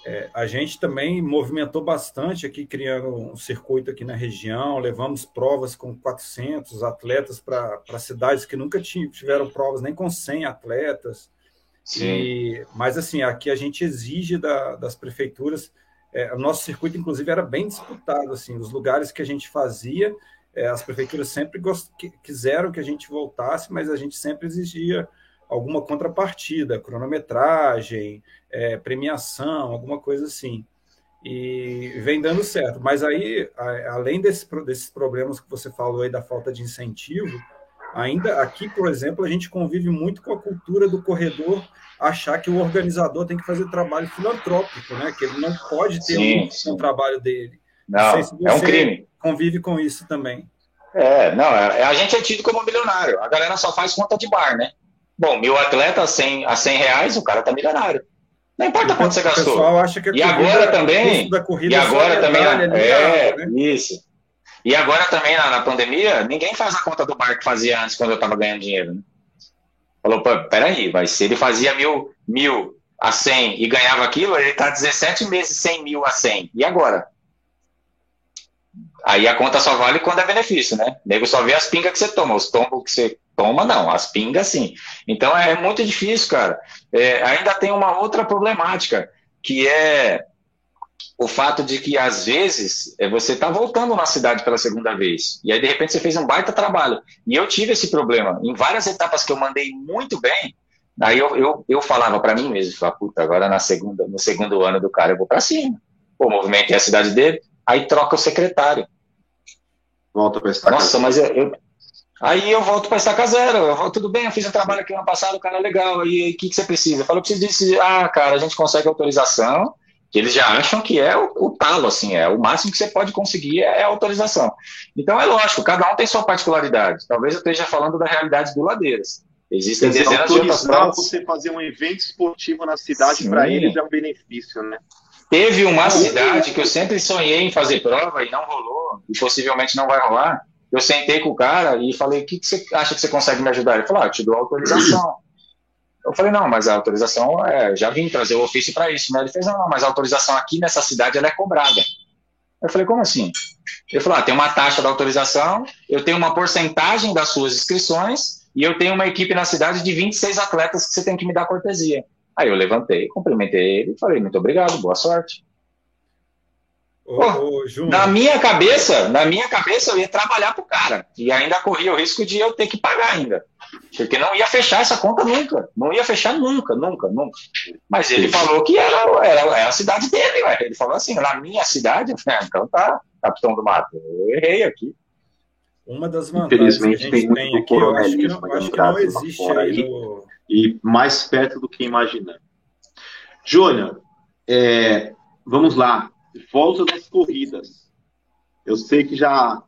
Speaker 1: é, a gente também movimentou bastante aqui, criando um circuito aqui na região, levamos provas com 400 atletas para cidades que nunca tiveram provas nem com 100 atletas. Sim. E, mas, assim, aqui a gente exige da, das prefeituras é, o nosso circuito, inclusive, era bem disputado. Assim, os lugares que a gente fazia, é, as prefeituras sempre quiseram que a gente voltasse, mas a gente sempre exigia alguma contrapartida, cronometragem, é, premiação, alguma coisa assim. E vem dando certo. Mas aí, a, além desse, desses problemas que você falou aí da falta de incentivo, ainda aqui, por exemplo, a gente convive muito com a cultura do corredor achar que o organizador tem que fazer trabalho filantrópico, né? Que ele não pode ter sim, um, sim. um, trabalho dele.
Speaker 3: Não, se é um crime.
Speaker 1: Convive com isso também.
Speaker 3: É, não, é, a gente é tido como milionário. A galera só faz conta de bar, né? Bom, mil atletas a 100, a 100 reais, o cara tá milionário. Não importa quanto você gastou. O pessoal
Speaker 1: acha que a
Speaker 3: e agora também. e agora também. É, é né? isso. E agora também na, na, pandemia, ninguém faz a conta do bar que fazia antes quando eu estava ganhando dinheiro. Né? Falou, peraí, mas se ele fazia mil, mil a 100 e ganhava aquilo, ele está 17 meses 100 mil a 100. E agora? Aí a conta só vale quando é benefício, né? O nego só vê as pingas que você toma, os tombos que você toma, não, as pingas sim. Então é muito difícil, cara. É, ainda tem uma outra problemática, que é o fato de que, às vezes, é, você está voltando na cidade pela segunda vez, e aí, de repente, você fez um baita trabalho. E eu tive esse problema. Em várias etapas que eu mandei muito bem, aí eu, eu, eu falava para mim mesmo, falava, puta, agora na segunda, no segundo ano do cara eu vou para cima. Pô, movimentei a cidade dele, aí troca o secretário.
Speaker 2: Volta para estaca
Speaker 3: Nossa, mas eu, eu, Aí eu volto para estaca zero. Eu volto, tudo bem, eu fiz um trabalho aqui no ano passado, cara, legal. Aí o que, que você precisa? Eu falo, eu preciso disso. Ah, cara, a gente consegue autorização eles já acham que é o, o, talo, assim, é o máximo que você pode conseguir é, é a autorização. Então é lógico, cada um tem sua particularidade. Talvez eu esteja falando da realidade do Ladeiras. Existem Quer dezenas de outras
Speaker 2: provas. você fazer um evento esportivo na cidade para eles é um benefício, né?
Speaker 3: Teve uma cidade que eu sempre sonhei em fazer prova e não rolou, e possivelmente não vai rolar. Eu sentei com o cara e falei: o que, que você acha que você consegue me ajudar? Ele falou: ah, eu te dou autorização. Eu falei, não, mas a autorização, é, já vim trazer o ofício para isso. Né? Ele fez, não, mas a autorização aqui nessa cidade ela é cobrada. Eu falei, como assim? Ele falou, ah, tem uma taxa da autorização, eu tenho uma porcentagem das suas inscrições e eu tenho uma equipe na cidade de 26 atletas que você tem que me dar cortesia. Aí eu levantei, cumprimentei ele e falei, muito obrigado, boa sorte. Ô, Pô, na minha cabeça, na minha cabeça eu ia trabalhar pro cara e ainda corria o risco de eu ter que pagar ainda. Porque não ia fechar essa conta nunca. Não ia fechar nunca, nunca, nunca. Mas ele falou que era, era, era a cidade dele, ué. Ele falou assim, na minha cidade, então tá, capitão do mato. Eu errei aqui.
Speaker 1: Uma das vantagens que a gente tem, tem aqui, eu acho que não, acho que não existe aí no...
Speaker 2: E mais perto do que imagina. Júnior, é, vamos lá. Volta das corridas. Eu sei que já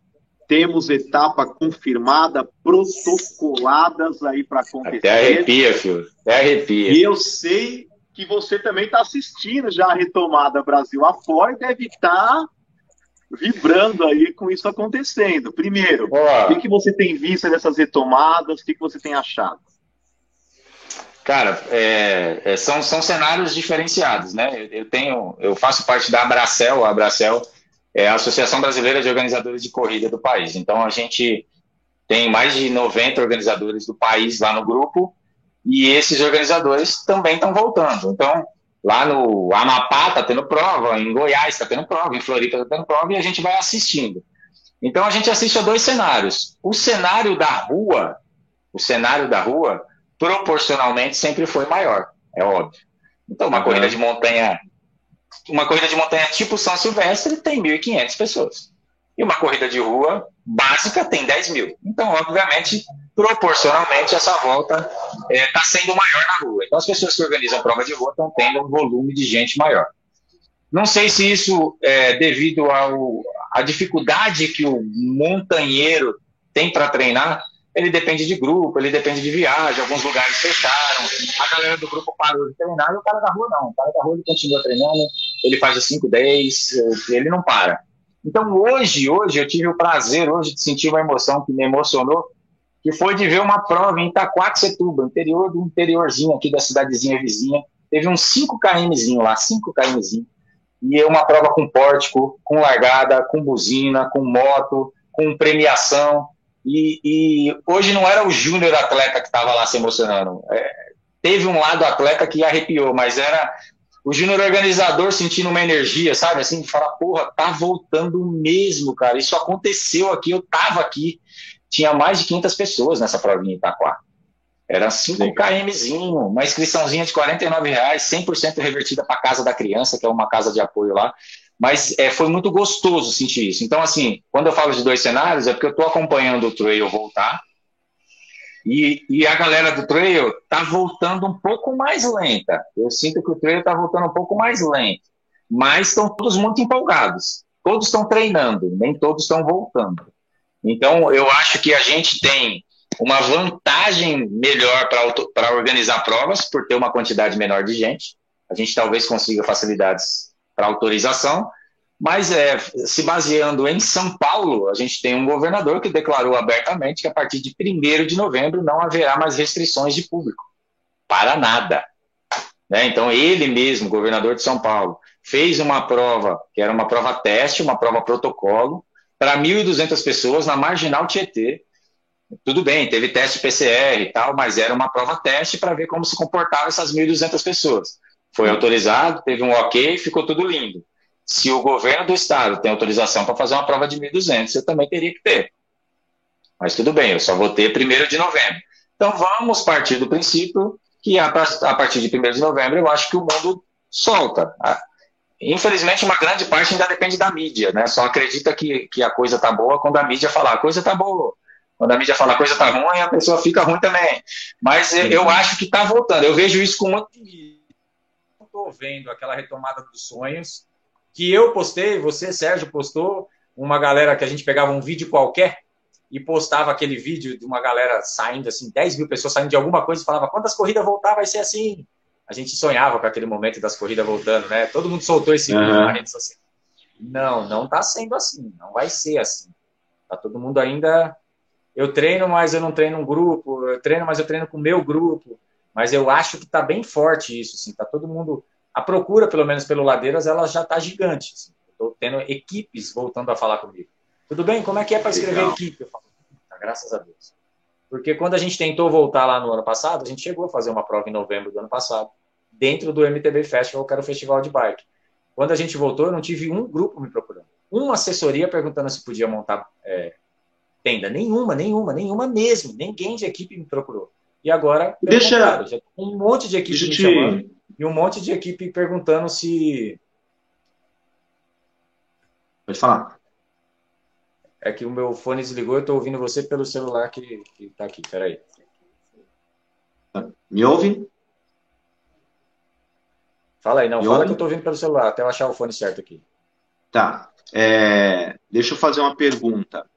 Speaker 2: temos etapa confirmada, protocoladas aí para acontecer.
Speaker 3: Até arrepia, filho. Até arrepia.
Speaker 2: E eu sei que você também está assistindo já a retomada Brasil afora e deve estar tá vibrando aí com isso acontecendo. Primeiro, Olá. o que, que você tem visto nessas retomadas? O que, que você tem achado?
Speaker 3: Cara, é, é, são, são cenários diferenciados, né? Eu tenho, eu faço parte da Abracel, a Abracel é a Associação Brasileira de Organizadores de Corrida do país. Então a gente tem mais de 90 organizadores do país lá no grupo e esses organizadores também estão voltando. Então lá no Amapá está tendo prova, em Goiás está tendo prova, em Floripa está tendo prova e a gente vai assistindo. Então a gente assiste a dois cenários. O cenário da rua, o cenário da rua proporcionalmente sempre foi maior, é óbvio. Então, uma uhum. corrida de montanha, uma corrida de montanha tipo São Silvestre tem 1.500 pessoas. E uma corrida de rua básica tem 10 mil. Então, obviamente, proporcionalmente, essa volta está é, tá sendo maior na rua. Então, as pessoas que organizam prova de rua estão tendo um volume de gente maior. Não sei se isso é devido à dificuldade que o montanheiro tem para treinar, ele depende de grupo, ele depende de viagem, alguns lugares fecharam, a galera do grupo parou de treinar e o cara da rua não. O cara da rua ele continua treinando, ele faz os 5, 10, ele não para. Então hoje, hoje eu tive o prazer hoje de sentir uma emoção que me emocionou, que foi de ver uma prova em Itaquaquecetuba, interior do interiorzinho aqui da cidadezinha vizinha. Teve uns 5 kmzinho lá, 5 kmzinho. E é uma prova com pórtico, com largada, com buzina, com moto, com premiação. E, e hoje não era o júnior atleta que estava lá se emocionando. É, teve um lado atleta que arrepiou, mas era o júnior organizador sentindo uma energia, sabe? Assim, de falar, porra, tá voltando mesmo, cara. Isso aconteceu aqui, eu tava aqui. Tinha mais de 500 pessoas nessa provinha em Itaquá. Era 5 KMzinho, uma inscriçãozinha de 49 reais, 100% revertida para casa da criança, que é uma casa de apoio lá. Mas é, foi muito gostoso sentir isso. Então, assim, quando eu falo de dois cenários, é porque eu estou acompanhando o trail voltar. E, e a galera do trail está voltando um pouco mais lenta. Eu sinto que o trail está voltando um pouco mais lento. Mas estão todos muito empolgados. Todos estão treinando, nem todos estão voltando. Então, eu acho que a gente tem uma vantagem melhor para organizar provas, por ter uma quantidade menor de gente. A gente talvez consiga facilidades para autorização, mas é, se baseando em São Paulo, a gente tem um governador que declarou abertamente que a partir de 1 de novembro não haverá mais restrições de público. Para nada. Né? Então, ele mesmo, governador de São Paulo, fez uma prova, que era uma prova teste, uma prova protocolo, para 1.200 pessoas na Marginal Tietê. Tudo bem, teve teste PCR e tal, mas era uma prova teste para ver como se comportavam essas 1.200 pessoas. Foi autorizado, teve um ok, ficou tudo lindo. Se o governo do estado tem autorização para fazer uma prova de 1.200, eu também teria que ter. Mas tudo bem, eu só vou ter primeiro de novembro. Então vamos partir do princípio que a, partir de 1 de novembro eu acho que o mundo solta. Infelizmente, uma grande parte ainda depende da mídia, né? Só acredita que, que a coisa tá boa quando a mídia falar a coisa tá boa. Quando a mídia fala a coisa tá ruim, a pessoa fica ruim também. Mas eu acho que tá voltando. Eu vejo isso com muito estou vendo aquela retomada dos sonhos que eu postei, você, Sérgio, postou, uma galera que a gente pegava um vídeo qualquer e postava aquele vídeo de uma galera saindo, assim, 10 mil pessoas saindo de alguma coisa e falava, quando as corridas voltar vai ser assim. A gente sonhava com aquele momento das corridas voltando, né? Todo mundo soltou esse vídeo uhum. na rede social. Não, não está sendo assim, não vai ser assim. Tá todo mundo ainda. Eu treino, mas eu não treino um grupo. Eu treino, mas eu treino com o meu grupo. Mas eu acho que está bem forte isso, assim, tá todo mundo a procura, pelo menos pelo Ladeiras, ela já está gigante. Assim. Estou tendo equipes voltando a falar comigo. Tudo bem? Como é que é para escrever Legal. equipe? Eu falo, graças a Deus. Porque quando a gente tentou voltar lá no ano passado, a gente chegou a fazer uma prova em novembro do ano passado, dentro do MTB Festival, que era o festival de bike. Quando a gente voltou, eu não tive um grupo me procurando. Uma assessoria perguntando se podia montar é, tenda. Nenhuma, nenhuma, nenhuma mesmo. Ninguém de equipe me procurou. E agora,
Speaker 2: deixa
Speaker 3: já um monte de equipe me chamando e um monte de equipe perguntando se.
Speaker 2: Pode falar.
Speaker 3: É que o meu fone desligou, eu estou ouvindo você pelo celular que, está aqui. Peraí.
Speaker 2: Me ouve?
Speaker 3: Fala aí, não. Me fala ouve? que eu estou ouvindo pelo celular, até eu achar o fone certo aqui.
Speaker 2: Tá. É, deixa eu fazer uma pergunta.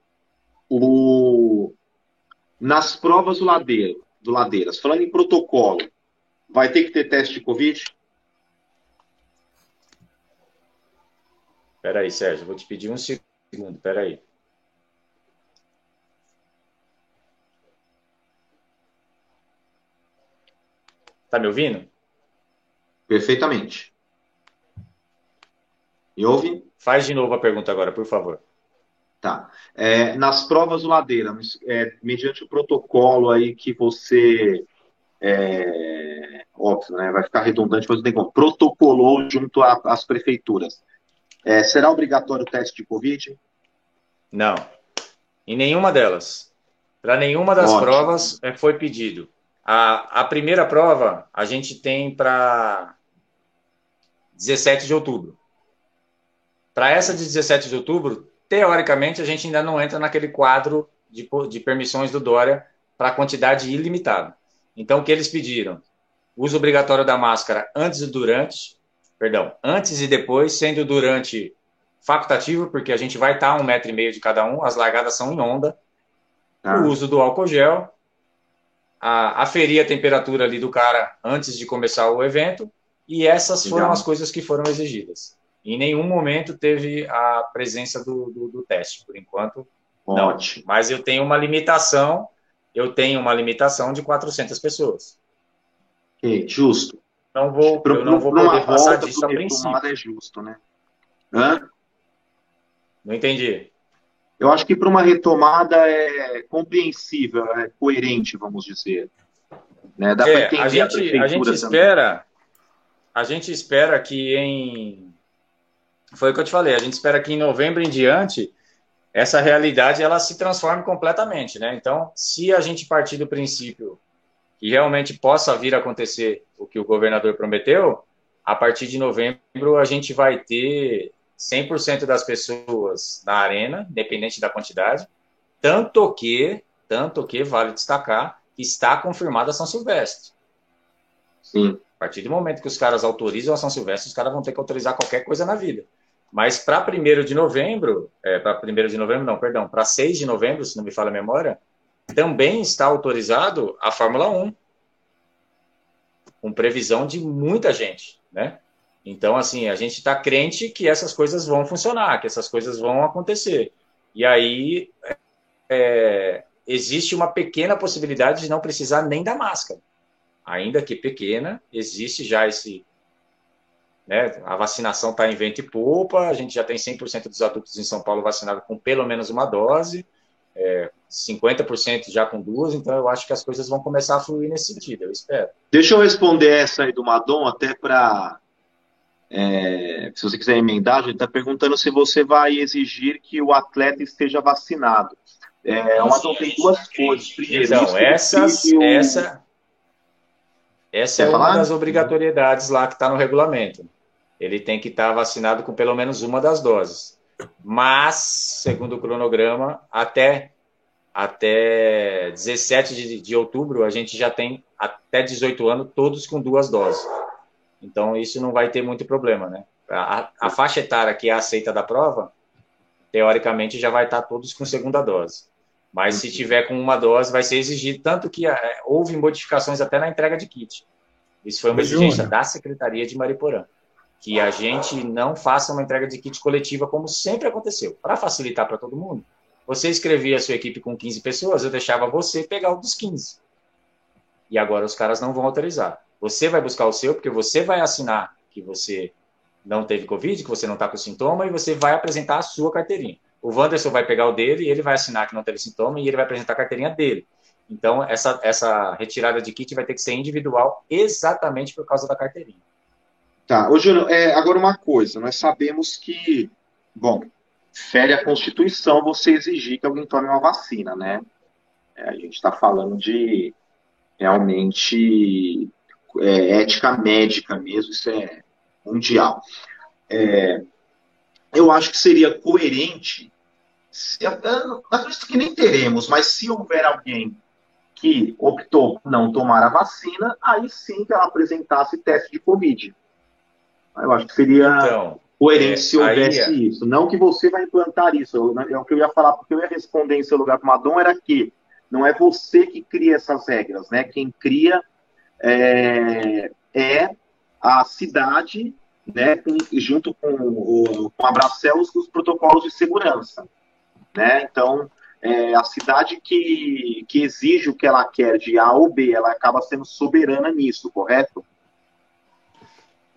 Speaker 2: O, nas provas do, ladeiro, do Ladeiras, falando em protocolo, vai ter que ter teste de Covid?
Speaker 3: Peraí, Sérgio, vou te pedir um segundo, peraí. Tá me ouvindo?
Speaker 2: Perfeitamente. Me ouve?
Speaker 3: Faz de novo a pergunta agora, por favor.
Speaker 2: Tá. É, nas provas do Ladeira, é, mediante o protocolo aí que você. É, óbvio, né, vai ficar redundante, mas não tem como. Protocolou junto às prefeituras. É, será obrigatório o teste de Covid?
Speaker 3: Não. Em nenhuma delas. Para nenhuma das Ótimo. provas é, foi pedido. A, a primeira prova a gente tem para 17 de outubro. Para essa de 17 de outubro, teoricamente, a gente ainda não entra naquele quadro de, de permissões do Dória para quantidade ilimitada. Então, o que eles pediram? Uso obrigatório da máscara antes e durante, perdão, antes e depois, sendo durante facultativo, porque a gente vai estar a um metro e meio de cada um, as largadas são em onda. Ah. O uso do álcool gel a, aferir a temperatura ali do cara antes de começar o evento, e essas foram Legal. as coisas que foram exigidas. Em nenhum momento teve a presença do, do, do teste, por enquanto. Ótimo. Não. Mas eu tenho uma limitação, eu tenho uma limitação de 400 pessoas.
Speaker 2: Ok, justo.
Speaker 3: Não vou, pro, eu não vou poder passar disso a princípio.
Speaker 2: é justo, né? Hã?
Speaker 3: Não entendi.
Speaker 2: Eu acho que para uma retomada é compreensível, é coerente, vamos dizer.
Speaker 3: Né? Dá é, a gente, a, a gente espera, a gente espera que em foi o que eu te falei, a gente espera que em novembro em diante essa realidade ela se transforme completamente, né? Então, se a gente partir do princípio que realmente possa vir a acontecer o que o governador prometeu, a partir de novembro a gente vai ter 100% das pessoas na arena, independente da quantidade, tanto que, tanto que vale destacar que está confirmada a São Silvestre.
Speaker 2: Sim.
Speaker 3: A partir do momento que os caras autorizam a São Silvestre, os caras vão ter que autorizar qualquer coisa na vida. Mas para 1 de novembro, é, para 1 de novembro, não, perdão, para 6 de novembro, se não me falha a memória, também está autorizado a Fórmula 1. Com previsão de muita gente, né? Então, assim, a gente está crente que essas coisas vão funcionar, que essas coisas vão acontecer. E aí é, existe uma pequena possibilidade de não precisar nem da máscara. Ainda que pequena, existe já esse. Né, a vacinação está em vento e poupa, a gente já tem 100% dos adultos em São Paulo vacinados com pelo menos uma dose, é, 50% já com duas, então eu acho que as coisas vão começar a fluir nesse sentido, eu espero.
Speaker 2: Deixa eu responder essa aí do Madon, até para é, se você quiser emendar, a gente está perguntando se você vai exigir que o atleta esteja vacinado. É, uma tem duas coisas.
Speaker 3: Primeiro, então, essas, o... essa, essa é uma das obrigatoriedades lá que está no regulamento. Ele tem que estar vacinado com pelo menos uma das doses. Mas, segundo o cronograma, até, até 17 de, de outubro, a gente já tem até 18 anos, todos com duas doses. Então, isso não vai ter muito problema, né? A, a faixa etária que é aceita da prova, teoricamente, já vai estar todos com segunda dose. Mas se tiver com uma dose, vai ser exigido, tanto que é, houve modificações até na entrega de kit. Isso foi uma exigência da Secretaria de Mariporã, que a gente não faça uma entrega de kit coletiva como sempre aconteceu, para facilitar para todo mundo. Você escrevia a sua equipe com 15 pessoas, eu deixava você pegar o dos 15. E agora os caras não vão autorizar. Você vai buscar o seu, porque você vai assinar que você não teve Covid, que você não está com sintoma, e você vai apresentar a sua carteirinha. O Wanderson vai pegar o dele, ele vai assinar que não teve sintoma e ele vai apresentar a carteirinha dele. Então, essa, essa retirada de kit vai ter que ser individual exatamente por causa da carteirinha.
Speaker 2: Tá. Ô, Júnior, é, agora uma coisa. Nós sabemos que, bom, fere a Constituição você exigir que alguém tome uma vacina, né? É, a gente está falando de realmente é, ética médica mesmo, isso é mundial. É, eu acho que seria coerente, se, acredito que nem teremos, mas se houver alguém que optou por não tomar a vacina, aí sim que ela apresentasse teste de Covid. Eu acho que seria então, coerente é, se houvesse é... isso. Não que você vai implantar isso. É o que eu ia falar, porque eu ia responder em seu lugar com o Madon, era que não é você que cria essas regras, né? Quem cria é, é a cidade, né? junto com, o, com a Bracel, os, os protocolos de segurança. Né? Então, é, a cidade que, que exige o que ela quer de A ou B, ela acaba sendo soberana nisso, correto?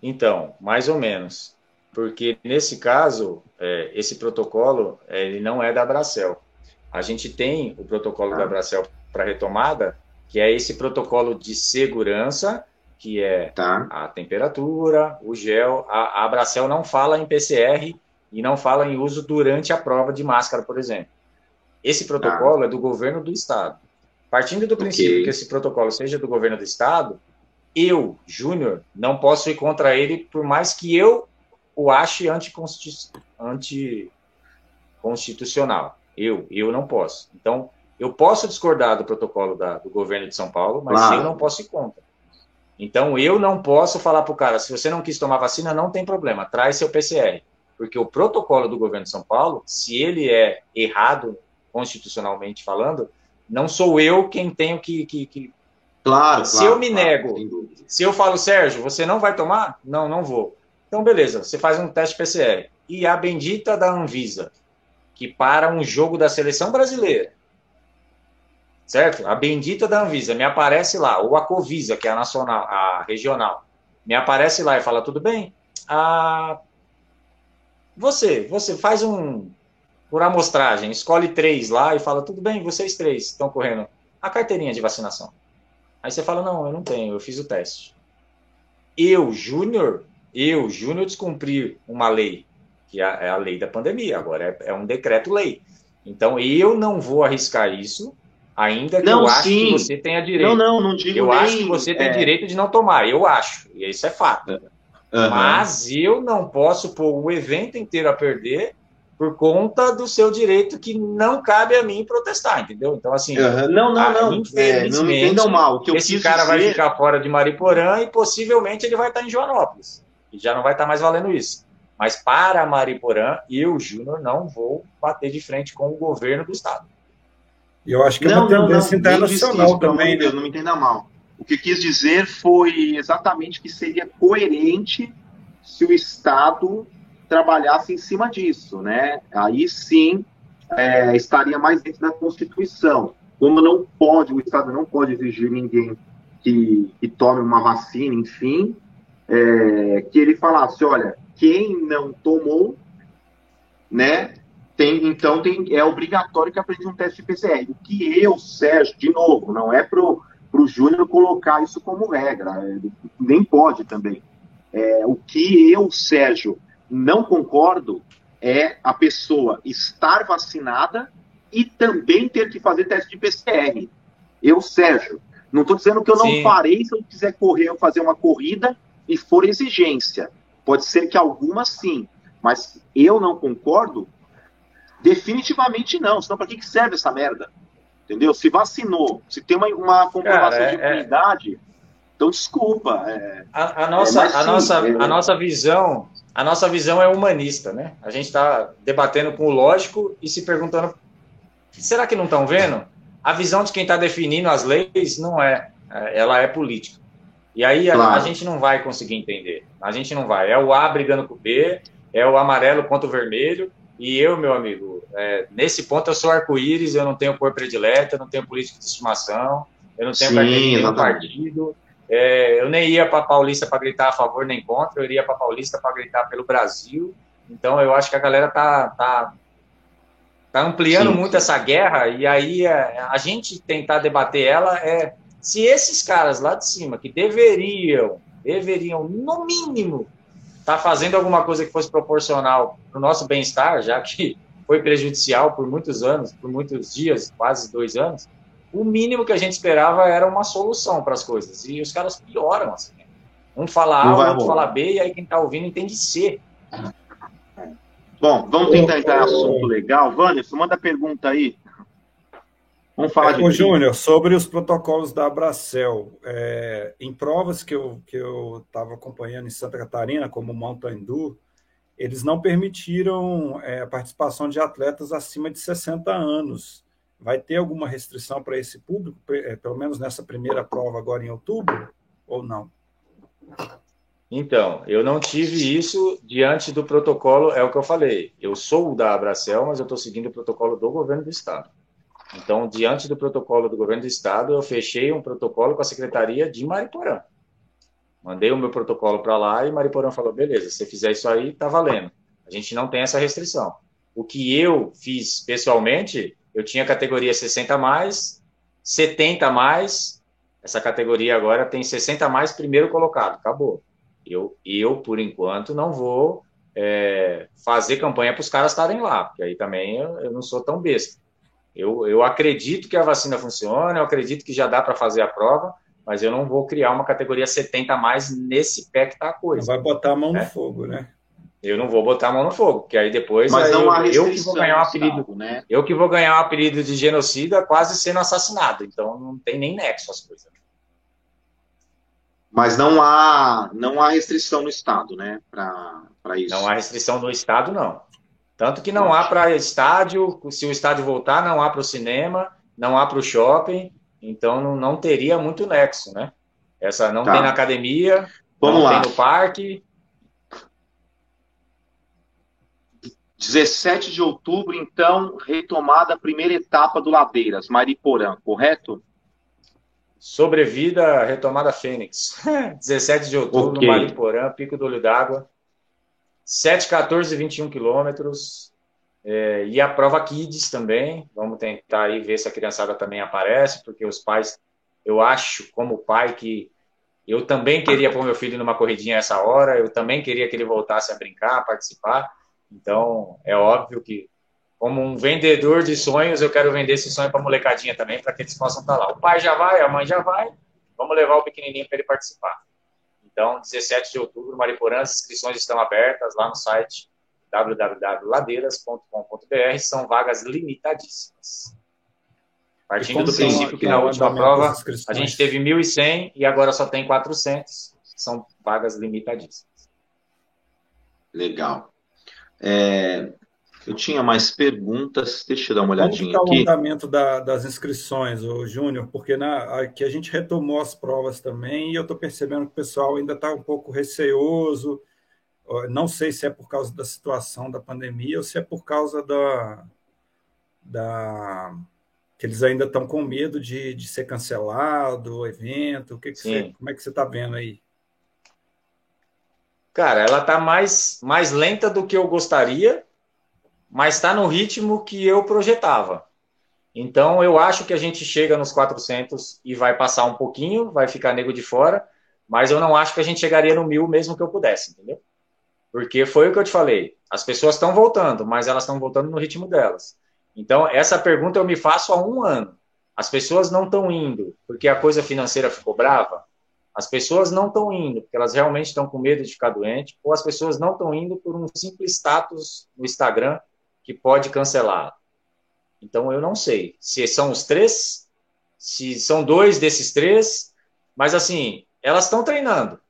Speaker 3: Então, mais ou menos. Porque nesse caso, é, esse protocolo é, ele não é da Bracel. A gente tem o protocolo ah. da Bracel para retomada, que é esse protocolo de segurança, que é tá. a temperatura, o gel. A, a Bracel não fala em PCR e não fala em uso durante a prova de máscara, por exemplo. Esse protocolo ah. é do governo do estado. Partindo do princípio okay. que esse protocolo seja do governo do estado, eu, Júnior, não posso ir contra ele, por mais que eu o ache anticonstitucional. Eu, eu não posso. Então, eu posso discordar do protocolo da, do governo de São Paulo, mas claro. eu não posso ir contra. Então, eu não posso falar para o cara, se você não quis tomar vacina, não tem problema, traz seu PCR. Porque o protocolo do governo de São Paulo, se ele é errado constitucionalmente falando, não sou eu quem tenho que. que, que...
Speaker 2: Claro.
Speaker 3: Se
Speaker 2: claro,
Speaker 3: eu me claro, nego, se eu falo, Sérgio, você não vai tomar? Não, não vou. Então, beleza, você faz um teste PCR. E a bendita da Anvisa, que para um jogo da seleção brasileira, certo? A bendita da Anvisa me aparece lá, ou a Covisa, que é a nacional, a regional, me aparece lá e fala: tudo bem? Ah, você, você faz um, por amostragem, escolhe três lá e fala, tudo bem, vocês três estão correndo a carteirinha de vacinação. Aí você fala, não, eu não tenho, eu fiz o teste. Eu, Júnior, eu, Júnior, descumprir uma lei, que é, é a lei da pandemia, agora é, é um decreto-lei. Então, eu não vou arriscar isso, ainda que não, eu acho sim. que você tenha direito.
Speaker 2: Não, não, não digo
Speaker 3: Eu
Speaker 2: nem,
Speaker 3: acho que você tem é... direito de não tomar, eu acho, e isso é fato. Uhum. Mas eu não posso pôr o evento inteiro a perder por conta do seu direito que não cabe a mim protestar, entendeu? Então, assim,
Speaker 2: uhum. não, não, não,
Speaker 3: infelizmente, é, não me entendam mal. O que esse cara dizer... vai ficar fora de Mariporã e possivelmente ele vai estar em Joanópolis. E já não vai estar mais valendo isso. Mas para Mariporã, eu, Júnior, não vou bater de frente com o governo do Estado.
Speaker 1: E eu acho que é uma tendência não, internacional isso, também.
Speaker 2: Deus, não me entenda mal. O que quis dizer foi exatamente que seria coerente se o Estado trabalhasse em cima disso, né? Aí sim é, estaria mais dentro da Constituição. Como não pode, o Estado não pode exigir ninguém que, que tome uma vacina, enfim, é, que ele falasse, olha, quem não tomou, né, tem, então tem, é obrigatório que apresente um teste PCR. O que eu, Sérgio, de novo, não é pro, pro Júnior colocar isso como regra, é, nem pode também. É, o que eu, Sérgio, não concordo é a pessoa estar vacinada e também ter que fazer teste de PCR. Eu, Sérgio, não estou dizendo que eu não Sim. farei se eu quiser correr ou fazer uma corrida e for exigência. Pode ser que algumas sim, mas eu não concordo. Definitivamente não. Senão, para que, que serve essa merda? Entendeu? Se vacinou, se tem uma, uma comprovação Cara, é, de é. imunidade, é... então desculpa. É,
Speaker 3: a, a, nossa, a, nossa, a nossa visão a nossa visão é humanista, né? A gente está debatendo com o lógico e se perguntando: será que não estão vendo? A visão de quem está definindo as leis não é, é, ela é política. E aí a, claro. a, gente não vai conseguir entender. A gente não vai. É o A brigando com o B, é o amarelo contra o vermelho. E eu, meu amigo, é, nesse ponto eu sou arco-íris, eu não tenho cor predileta, eu não tenho política de estimação, eu não tenho Sim, partido. É, eu nem ia para Paulista para gritar a favor nem contra, eu iria para Paulista para gritar pelo Brasil. Então eu acho que a galera tá, tá, tá ampliando sim, muito sim. essa guerra e aí a, é, a gente tentar debater ela é se esses caras lá de cima que deveriam, deveriam no mínimo estar tá fazendo alguma coisa que fosse proporcional para o nosso bem-estar, já que foi prejudicial por muitos anos, por muitos dias, quase dois anos, o mínimo que a gente esperava era uma solução para as coisas. E os caras pioram, assim. Um fala A, o outro fala B, e aí quem está ouvindo entende C.
Speaker 2: Bom, vamos tentar entrar em assunto legal. Wanderson, manda pergunta aí.
Speaker 1: Vamos falar é, de. Júnior, sobre os protocolos da Abracel. É, em provas que eu que eu estava acompanhando em Santa Catarina, como Mountain Dew, eles não permitiram é, a participação de atletas acima de 60 anos. Vai ter alguma restrição para esse público, é, pelo menos nessa primeira prova agora em outubro, ou não?
Speaker 3: Então, eu não tive isso diante do protocolo, é o que eu falei. Eu sou da Abracel, mas eu estou seguindo o protocolo do governo do Estado. Então, diante do protocolo do governo do Estado, eu fechei um protocolo com a Secretaria de Mariporã. Mandei o meu protocolo para lá e Mariporã falou: beleza, se você fizer isso aí, tá valendo. A gente não tem essa restrição. O que eu fiz pessoalmente, eu tinha categoria 60 mais, 70 mais. Essa categoria agora tem 60 mais primeiro colocado. Acabou. Eu, eu por enquanto, não vou é, fazer campanha para os caras estarem lá, porque aí também eu, eu, não sou tão besta. Eu, eu acredito que a vacina funciona, eu acredito que já dá para fazer a prova, mas eu não vou criar uma categoria 70 mais nesse pé que está a coisa.
Speaker 1: Não vai botar a mão né? no fogo, né?
Speaker 3: Eu não vou botar a mão no fogo, porque aí depois Mas aí não eu, eu, que vou ganhar um apelido, né? eu que vou ganhar um apelido de genocida quase sendo assassinado. Então não tem nem nexo as coisas.
Speaker 2: Mas não há não há restrição no estado, né, para isso.
Speaker 3: Não há restrição no estado, não. Tanto que não há para estádio, se o estádio voltar, não há para o cinema, não há para o shopping, então não, não teria muito nexo, né? Essa não tá. tem na academia, Vamos não lá. tem no parque,
Speaker 2: 17 de outubro, então, retomada a primeira etapa do Ladeiras, Mariporã, correto?
Speaker 3: Sobrevida, retomada Fênix. (laughs) 17 de outubro, okay. Mariporã, Pico do Olho d'Água. 7, 14 e 21 quilômetros. É, e a prova Kids também. Vamos tentar aí ver se a criançada também aparece, porque os pais, eu acho, como pai, que eu também queria pôr meu filho numa corridinha essa hora, eu também queria que ele voltasse a brincar, a participar. Então, é óbvio que, como um vendedor de sonhos, eu quero vender esse sonho para a molecadinha também, para que eles possam estar lá. O pai já vai, a mãe já vai, vamos levar o pequenininho para ele participar. Então, 17 de outubro, Mariporã, as inscrições estão abertas lá no site www.ladeiras.com.br, são vagas limitadíssimas. Partindo do princípio que na última prova a gente teve 1.100 e agora só tem 400, são vagas limitadíssimas.
Speaker 2: Legal. É, eu tinha mais perguntas, deixa eu dar uma olhadinha
Speaker 1: Como
Speaker 2: está
Speaker 1: o andamento da, das inscrições, Júnior? Porque na, aqui a gente retomou as provas também e eu estou percebendo que o pessoal ainda está um pouco receoso. Não sei se é por causa da situação da pandemia ou se é por causa da, da que eles ainda estão com medo de, de ser cancelado o evento. O que, que você, como é que você está vendo aí?
Speaker 3: Cara, ela tá mais, mais lenta do que eu gostaria, mas está no ritmo que eu projetava. Então, eu acho que a gente chega nos 400 e vai passar um pouquinho, vai ficar nego de fora, mas eu não acho que a gente chegaria no mil mesmo que eu pudesse, entendeu? Porque foi o que eu te falei. As pessoas estão voltando, mas elas estão voltando no ritmo delas. Então, essa pergunta eu me faço há um ano. As pessoas não estão indo porque a coisa financeira ficou brava? As pessoas não estão indo porque elas realmente estão com medo de ficar doente, ou as pessoas não estão indo por um simples status no Instagram que pode cancelar. Então eu não sei se são os três, se são dois desses três, mas assim, elas estão treinando,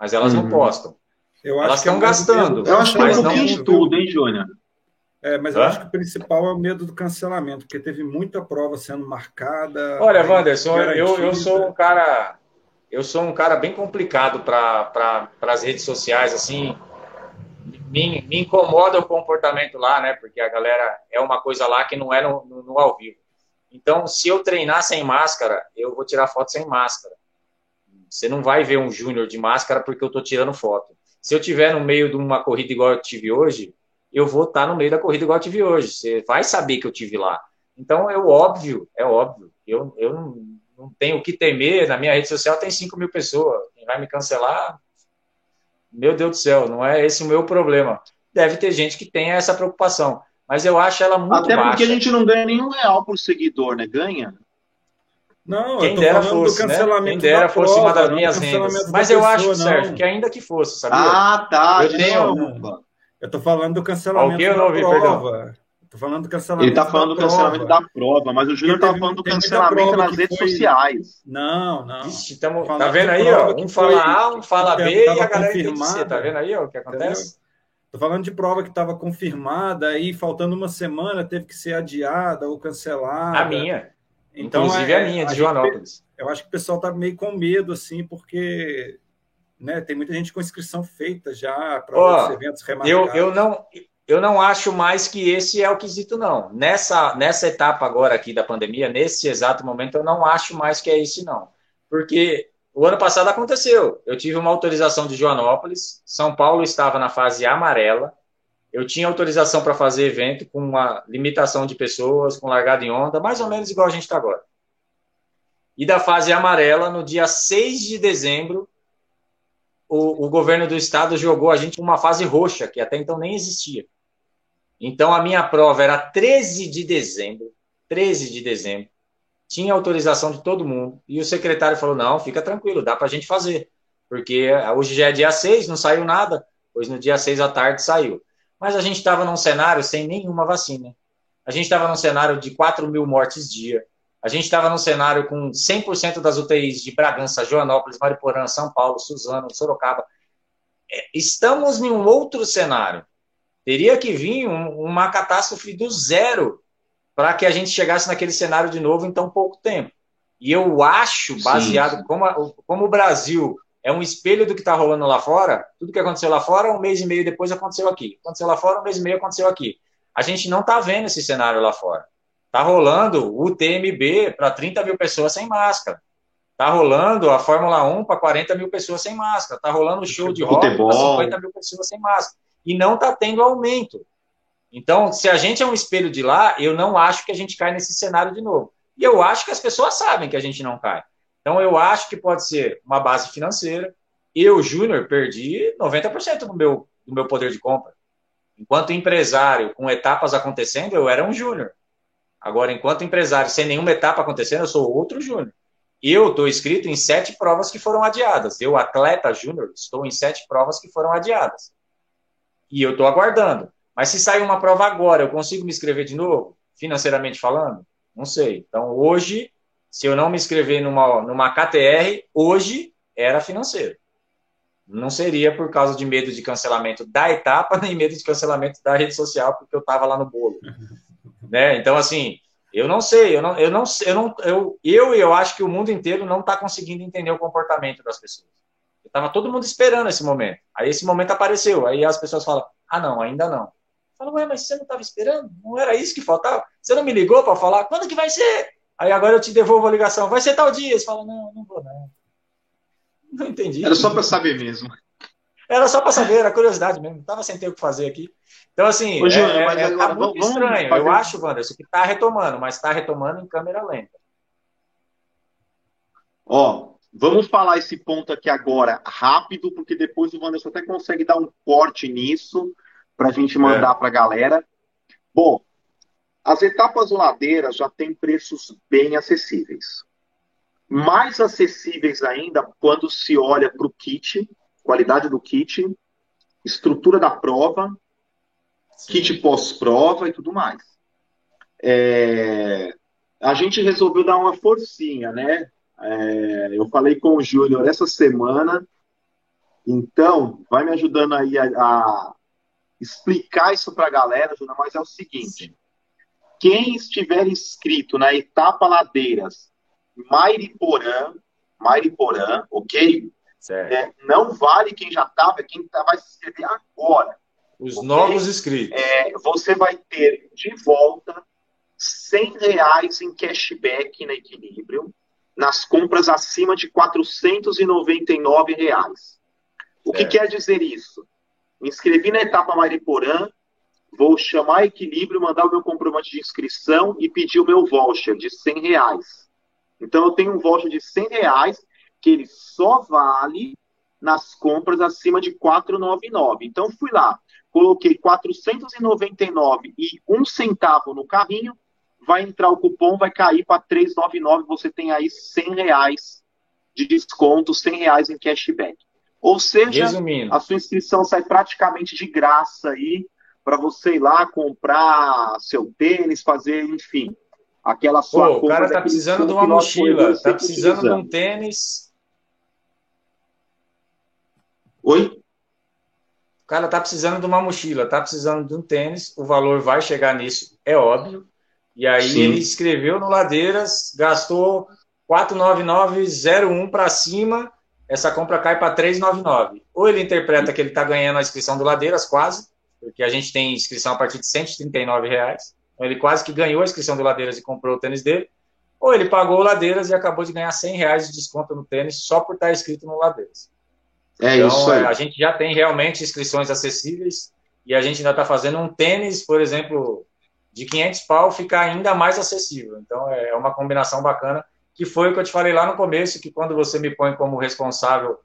Speaker 3: mas elas uhum. não postam. elas estão é gastando.
Speaker 2: Eu acho que é um pouquinho de tudo, hein, Júnior?
Speaker 1: É, mas Hã? eu acho que o principal é o medo do cancelamento, porque teve muita prova sendo marcada.
Speaker 3: Olha, Wanderson, eu, eu sou um cara eu sou um cara bem complicado para pra, as redes sociais, assim, me, me, incomoda o comportamento lá, né? Porque a galera é uma coisa lá que não é no, no, no, ao vivo. Então, se eu treinar sem máscara, eu vou tirar foto sem máscara. Você não vai ver um júnior de máscara porque eu estou tirando foto. Se eu tiver no meio de uma corrida igual eu tive hoje, eu vou estar no meio da corrida igual eu tive hoje. Você vai saber que eu tive lá. Então, é óbvio, é óbvio. Eu, eu não, não tenho o que temer. Na minha rede social tem 5 mil pessoas. Quem vai me cancelar, meu Deus do céu, não é esse o meu problema. Deve ter gente que tenha essa preocupação. Mas eu acho ela muito
Speaker 2: Até
Speaker 3: baixa.
Speaker 2: porque a gente não ganha nenhum real por seguidor, né? Ganha?
Speaker 3: Não, Quem dera fosse, né? Quem dera fosse prova, uma das minhas rendas. Mas eu pessoa, acho. Sérgio, que ainda que fosse, sabia?
Speaker 2: Ah, tá.
Speaker 1: Eu tenho... Eu tô falando do cancelamento da ouvi, prova. Perdão. Tô falando do cancelamento
Speaker 2: Ele tá falando do cancelamento da prova, mas o Júnior tá falando do cancelamento nas redes foi... sociais.
Speaker 1: Não, não.
Speaker 3: Ixi, tamo... Tá vendo aí, ó? Um fala A, um fala B e a galera entende Tá vendo aí, ó, o que acontece? Entendeu?
Speaker 1: Tô falando de prova que estava confirmada, aí faltando uma semana teve que ser adiada ou cancelada.
Speaker 3: A minha. Então, Inclusive é, a minha, de Joanópolis.
Speaker 1: Eu acho que o pessoal tá meio com medo, assim, porque né, tem muita gente com inscrição feita já para
Speaker 3: oh, eventos remarcados. Eu, eu, não, eu não acho mais que esse é o quesito, não. Nessa, nessa etapa agora aqui da pandemia, nesse exato momento, eu não acho mais que é esse, não. Porque o ano passado aconteceu. Eu tive uma autorização de Joanópolis, São Paulo estava na fase amarela, eu tinha autorização para fazer evento com uma limitação de pessoas, com largada em onda, mais ou menos igual a gente está agora. E da fase amarela, no dia 6 de dezembro, o, o governo do estado jogou a gente uma fase roxa, que até então nem existia. Então a minha prova era 13 de dezembro, 13 de dezembro, tinha autorização de todo mundo, e o secretário falou: não, fica tranquilo, dá para a gente fazer, porque hoje já é dia 6, não saiu nada, pois no dia 6 à tarde saiu. Mas a gente estava num cenário sem nenhuma vacina. A gente estava num cenário de 4 mil mortes dia. A gente estava num cenário com 100% das UTIs de Bragança, Joanópolis, Mariporã, São Paulo, Suzano, Sorocaba. É, estamos em um outro cenário. Teria que vir um, uma catástrofe do zero para que a gente chegasse naquele cenário de novo em tão pouco tempo. E eu acho, baseado como, a, como o Brasil é um espelho do que está rolando lá fora. Tudo que aconteceu lá fora, um mês e meio depois aconteceu aqui. Aconteceu lá fora, um mês e meio aconteceu aqui. A gente não está vendo esse cenário lá fora. Está rolando o TMB para 30 mil pessoas sem máscara. Está rolando a Fórmula 1 para 40 mil pessoas sem máscara. Está rolando o show de rock para 50 mil pessoas sem máscara. E não está tendo aumento. Então, se a gente é um espelho de lá, eu não acho que a gente cai nesse cenário de novo. E eu acho que as pessoas sabem que a gente não cai. Então, eu acho que pode ser uma base financeira. Eu, Júnior, perdi 90% do meu, do meu poder de compra. Enquanto empresário, com etapas acontecendo, eu era um Júnior. Agora, enquanto empresário, sem nenhuma etapa acontecendo, eu sou outro Júnior. Eu estou inscrito em sete provas que foram adiadas. Eu, atleta Júnior, estou em sete provas que foram adiadas. E eu estou aguardando. Mas se sair uma prova agora, eu consigo me inscrever de novo, financeiramente falando? Não sei. Então, hoje, se eu não me inscrever numa, numa KTR, hoje era financeiro. Não seria por causa de medo de cancelamento da etapa, (laughs) nem medo de cancelamento da rede social, porque eu estava lá no bolo. (laughs) né? Então, assim, eu não sei, eu não, eu não, eu não, eu, eu, eu acho que o mundo inteiro não está conseguindo entender o comportamento das pessoas. Estava todo mundo esperando esse momento. Aí esse momento apareceu. Aí as pessoas falam: ah, não, ainda não. Fala, ué, mas você não estava esperando? Não era isso que faltava? Você não me ligou para falar quando que vai ser? Aí agora eu te devolvo a ligação. Vai ser tal dia? Você fala, não, não vou não. (laughs) Não entendi.
Speaker 2: Era só para saber mesmo.
Speaker 3: Era só para saber, era curiosidade mesmo. Estava sem ter o que fazer aqui. Então, assim, Ô, é, é, agora, tá muito estranho. Eu acho, Wanderson, que está retomando, mas está retomando em câmera lenta.
Speaker 2: Ó, vamos falar esse ponto aqui agora rápido, porque depois o Wanderson até consegue dar um corte nisso para a gente mandar é. para a galera. Bom, as etapas ladeiras já têm preços bem acessíveis. Mais acessíveis ainda quando se olha para o kit, qualidade do kit, estrutura da prova, Sim. kit pós-prova e tudo mais. É, a gente resolveu dar uma forcinha, né? É, eu falei com o Júnior essa semana, então vai me ajudando aí a, a explicar isso para a galera, Júnior, mas é o seguinte. Quem estiver inscrito na etapa Ladeiras Mairiporã, Mairiporã, ok? É, não vale quem já estava, quem tá, vai se inscrever agora.
Speaker 3: Os okay? novos inscritos.
Speaker 2: É, você vai ter de volta 100 reais em cashback na Equilíbrio. Nas compras acima de 499 reais. O que quer dizer isso? Me inscrevi na etapa Mariporã, vou chamar equilíbrio, mandar o meu comprovante de inscrição e pedir o meu voucher de 100 reais. Então eu tenho um voucher de 100 reais que ele só vale nas compras acima de 499. Então fui lá, coloquei 499 e um centavo no carrinho, vai entrar o cupom, vai cair para 399, você tem aí 100 reais de desconto, 100 reais em cashback. Ou seja, Resumindo. a sua inscrição sai praticamente de graça aí para você ir lá comprar seu tênis, fazer, enfim, aquela sua
Speaker 3: Pô, O cara tá precisando de uma mochila, tá precisando de um tênis.
Speaker 2: Oi?
Speaker 3: O cara tá precisando de uma mochila, tá precisando de um tênis, o valor vai chegar nisso, é óbvio. E aí Sim. ele escreveu no Ladeiras, gastou 49901 para cima, essa compra cai para 399. Ou ele interpreta que ele está ganhando a inscrição do Ladeiras, quase, porque a gente tem inscrição a partir de 139 reais. Então ele quase que ganhou a inscrição do Ladeiras e comprou o tênis dele. Ou ele pagou o Ladeiras e acabou de ganhar 100 reais de desconto no tênis só por estar inscrito no Ladeiras. É então, isso aí. a gente já tem realmente inscrições acessíveis e a gente ainda está fazendo um tênis, por exemplo, de 500 pau ficar ainda mais acessível. Então é uma combinação bacana, que foi o que eu te falei lá no começo, que quando você me põe como responsável,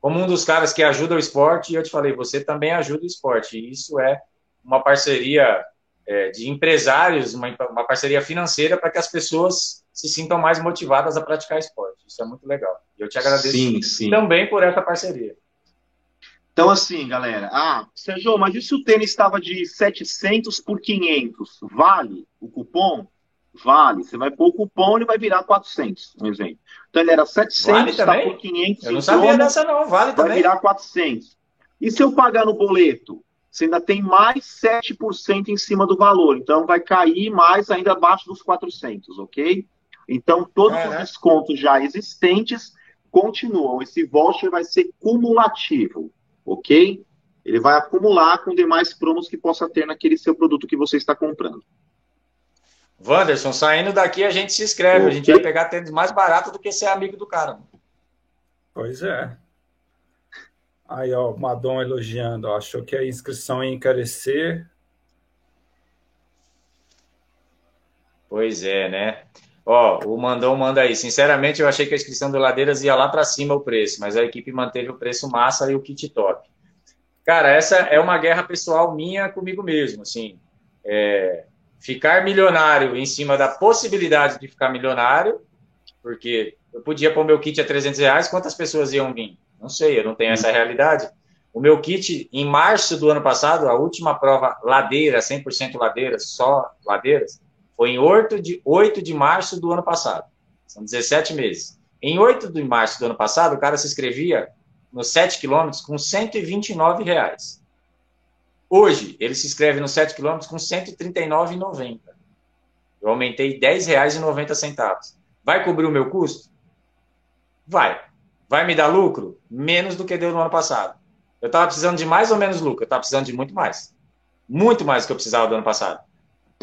Speaker 3: como um dos caras que ajuda o esporte, eu te falei, você também ajuda o esporte. E isso é uma parceria é, de empresários, uma, uma parceria financeira para que as pessoas se sintam mais motivadas a praticar esporte. Isso é muito legal. E eu te agradeço sim, sim. também por essa parceria.
Speaker 2: Então, assim, galera, ah, Sérgio, mas e se o tênis estava de 700 por 500? Vale o cupom? Vale. Você vai pôr o cupom, ele vai virar 400, um exemplo. Então, ele era 700, está por 500.
Speaker 3: Eu não sabia dessa não, vale
Speaker 2: vai
Speaker 3: também.
Speaker 2: Vai virar 400. E se eu pagar no boleto? Você ainda tem mais 7% em cima do valor. Então, vai cair mais ainda abaixo dos 400, ok? Então, todos os descontos já existentes continuam. Esse voucher vai ser cumulativo ok? Ele vai acumular com demais promos que possa ter naquele seu produto que você está comprando.
Speaker 3: Wanderson, saindo daqui a gente se inscreve. Okay. A gente vai pegar tênis mais barato do que ser amigo do cara.
Speaker 1: Pois é. Aí, ó, o Madon elogiando, ó, achou que a inscrição ia encarecer.
Speaker 3: Pois é, né? Ó, o Mandão manda aí. Sinceramente, eu achei que a inscrição do Ladeiras ia lá para cima o preço, mas a equipe manteve o preço massa e o kit top. Cara, essa é uma guerra pessoal minha comigo mesmo, assim. É, ficar milionário em cima da possibilidade de ficar milionário, porque eu podia pôr meu kit a 300 reais, quantas pessoas iam vir? Não sei, eu não tenho essa realidade. O meu kit, em março do ano passado, a última prova ladeira, 100% ladeiras, só ladeiras, foi em 8 de, 8 de março do ano passado. São 17 meses. Em 8 de março do ano passado, o cara se inscrevia nos 7 quilômetros com 129 reais. Hoje, ele se inscreve nos 7 quilômetros com 139,90. Eu aumentei 10 reais e 90 centavos. Vai cobrir o meu custo? Vai. Vai me dar lucro? Menos do que deu no ano passado. Eu estava precisando de mais ou menos lucro? Eu estava precisando de muito mais. Muito mais do que eu precisava do ano passado.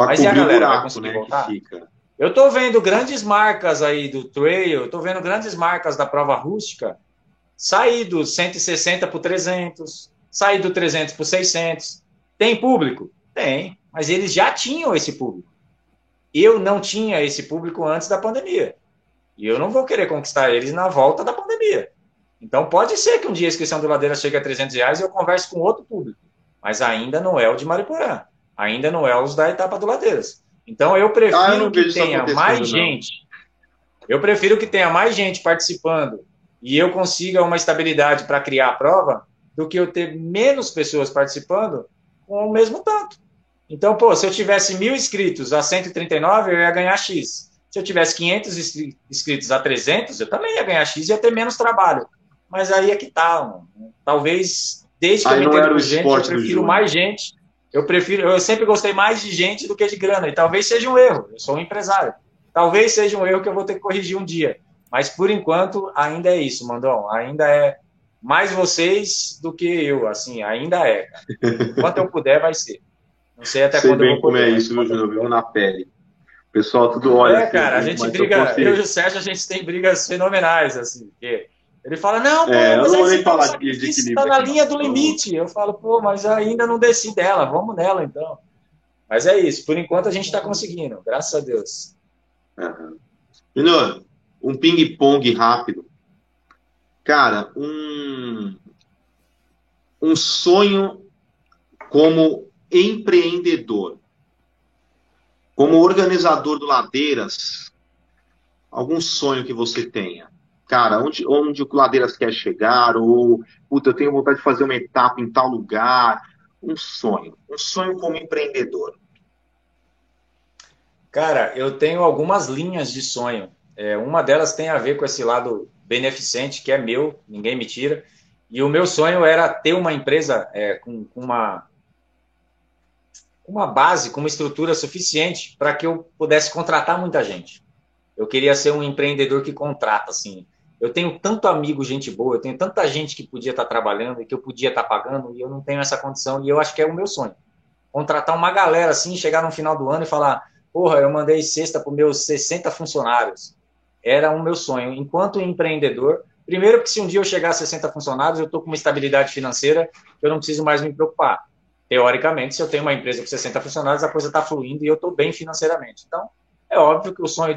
Speaker 3: Mas e a galera buraco, vai conseguir né, voltar? Eu estou vendo grandes marcas aí do trail, estou vendo grandes marcas da prova rústica sair do 160 por 300, sair do 300 por 600. Tem público? Tem, mas eles já tinham esse público. Eu não tinha esse público antes da pandemia. E eu não vou querer conquistar eles na volta da pandemia. Então pode ser que um dia a inscrição do Ladeira chegue a 300 reais e eu converse com outro público. Mas ainda não é o de Mariporã ainda não é os da etapa do Ladeiras. Então eu prefiro ah, eu que tenha mais não. gente. Eu prefiro que tenha mais gente participando e eu consiga uma estabilidade para criar a prova do que eu ter menos pessoas participando com o mesmo tanto. Então, pô, se eu tivesse mil inscritos a 139, eu ia ganhar X. Se eu tivesse 500 inscritos a 300, eu também ia ganhar X e ia ter menos trabalho. Mas aí é que tá, mano. Talvez, desde que aí eu me entendo gente, eu prefiro mais gente eu prefiro, eu sempre gostei mais de gente do que de grana, e talvez seja um erro. Eu sou um empresário. Talvez seja um erro que eu vou ter que corrigir um dia. Mas por enquanto ainda é isso, Mandão. Ainda é mais vocês do que eu, assim, ainda é. Enquanto eu puder, vai ser. Não sei até sei quando
Speaker 2: bem eu vou como é isso, viu, Júnior? Vivo na pele. pessoal tudo olha.
Speaker 3: É, assim, cara, a gente briga, eu, eu e o Sérgio, a gente tem brigas fenomenais, assim, porque ele fala, não, pô,
Speaker 2: é,
Speaker 3: mas
Speaker 2: eu não
Speaker 3: aí
Speaker 2: falar
Speaker 3: tá,
Speaker 2: de, de
Speaker 3: está na linha do limite. Eu falo, pô, mas ainda não desci dela, vamos nela então. Mas é isso, por enquanto a gente está conseguindo, graças a Deus.
Speaker 2: Uhum. Junior, um ping-pong rápido. Cara, um, um sonho como empreendedor, como organizador do Ladeiras, algum sonho que você tenha? Cara, onde, onde o Ladeiras quer chegar? Ou, puta, eu tenho vontade de fazer uma etapa em tal lugar. Um sonho. Um sonho como empreendedor.
Speaker 3: Cara, eu tenho algumas linhas de sonho. É, uma delas tem a ver com esse lado beneficente, que é meu, ninguém me tira. E o meu sonho era ter uma empresa é, com, com, uma, uma base, com uma estrutura suficiente para que eu pudesse contratar muita gente. Eu queria ser um empreendedor que contrata, assim. Eu tenho tanto amigo, gente boa, eu tenho tanta gente que podia estar trabalhando e que eu podia estar pagando, e eu não tenho essa condição, e eu acho que é o meu sonho. Contratar uma galera assim, chegar no final do ano e falar: porra, eu mandei cesta para meus 60 funcionários. Era o meu sonho. Enquanto empreendedor, primeiro porque se um dia eu chegar a 60 funcionários, eu estou com uma estabilidade financeira que eu não preciso mais me preocupar. Teoricamente, se eu tenho uma empresa com 60 funcionários, a coisa está fluindo e eu estou bem financeiramente. Então, é óbvio que o sonho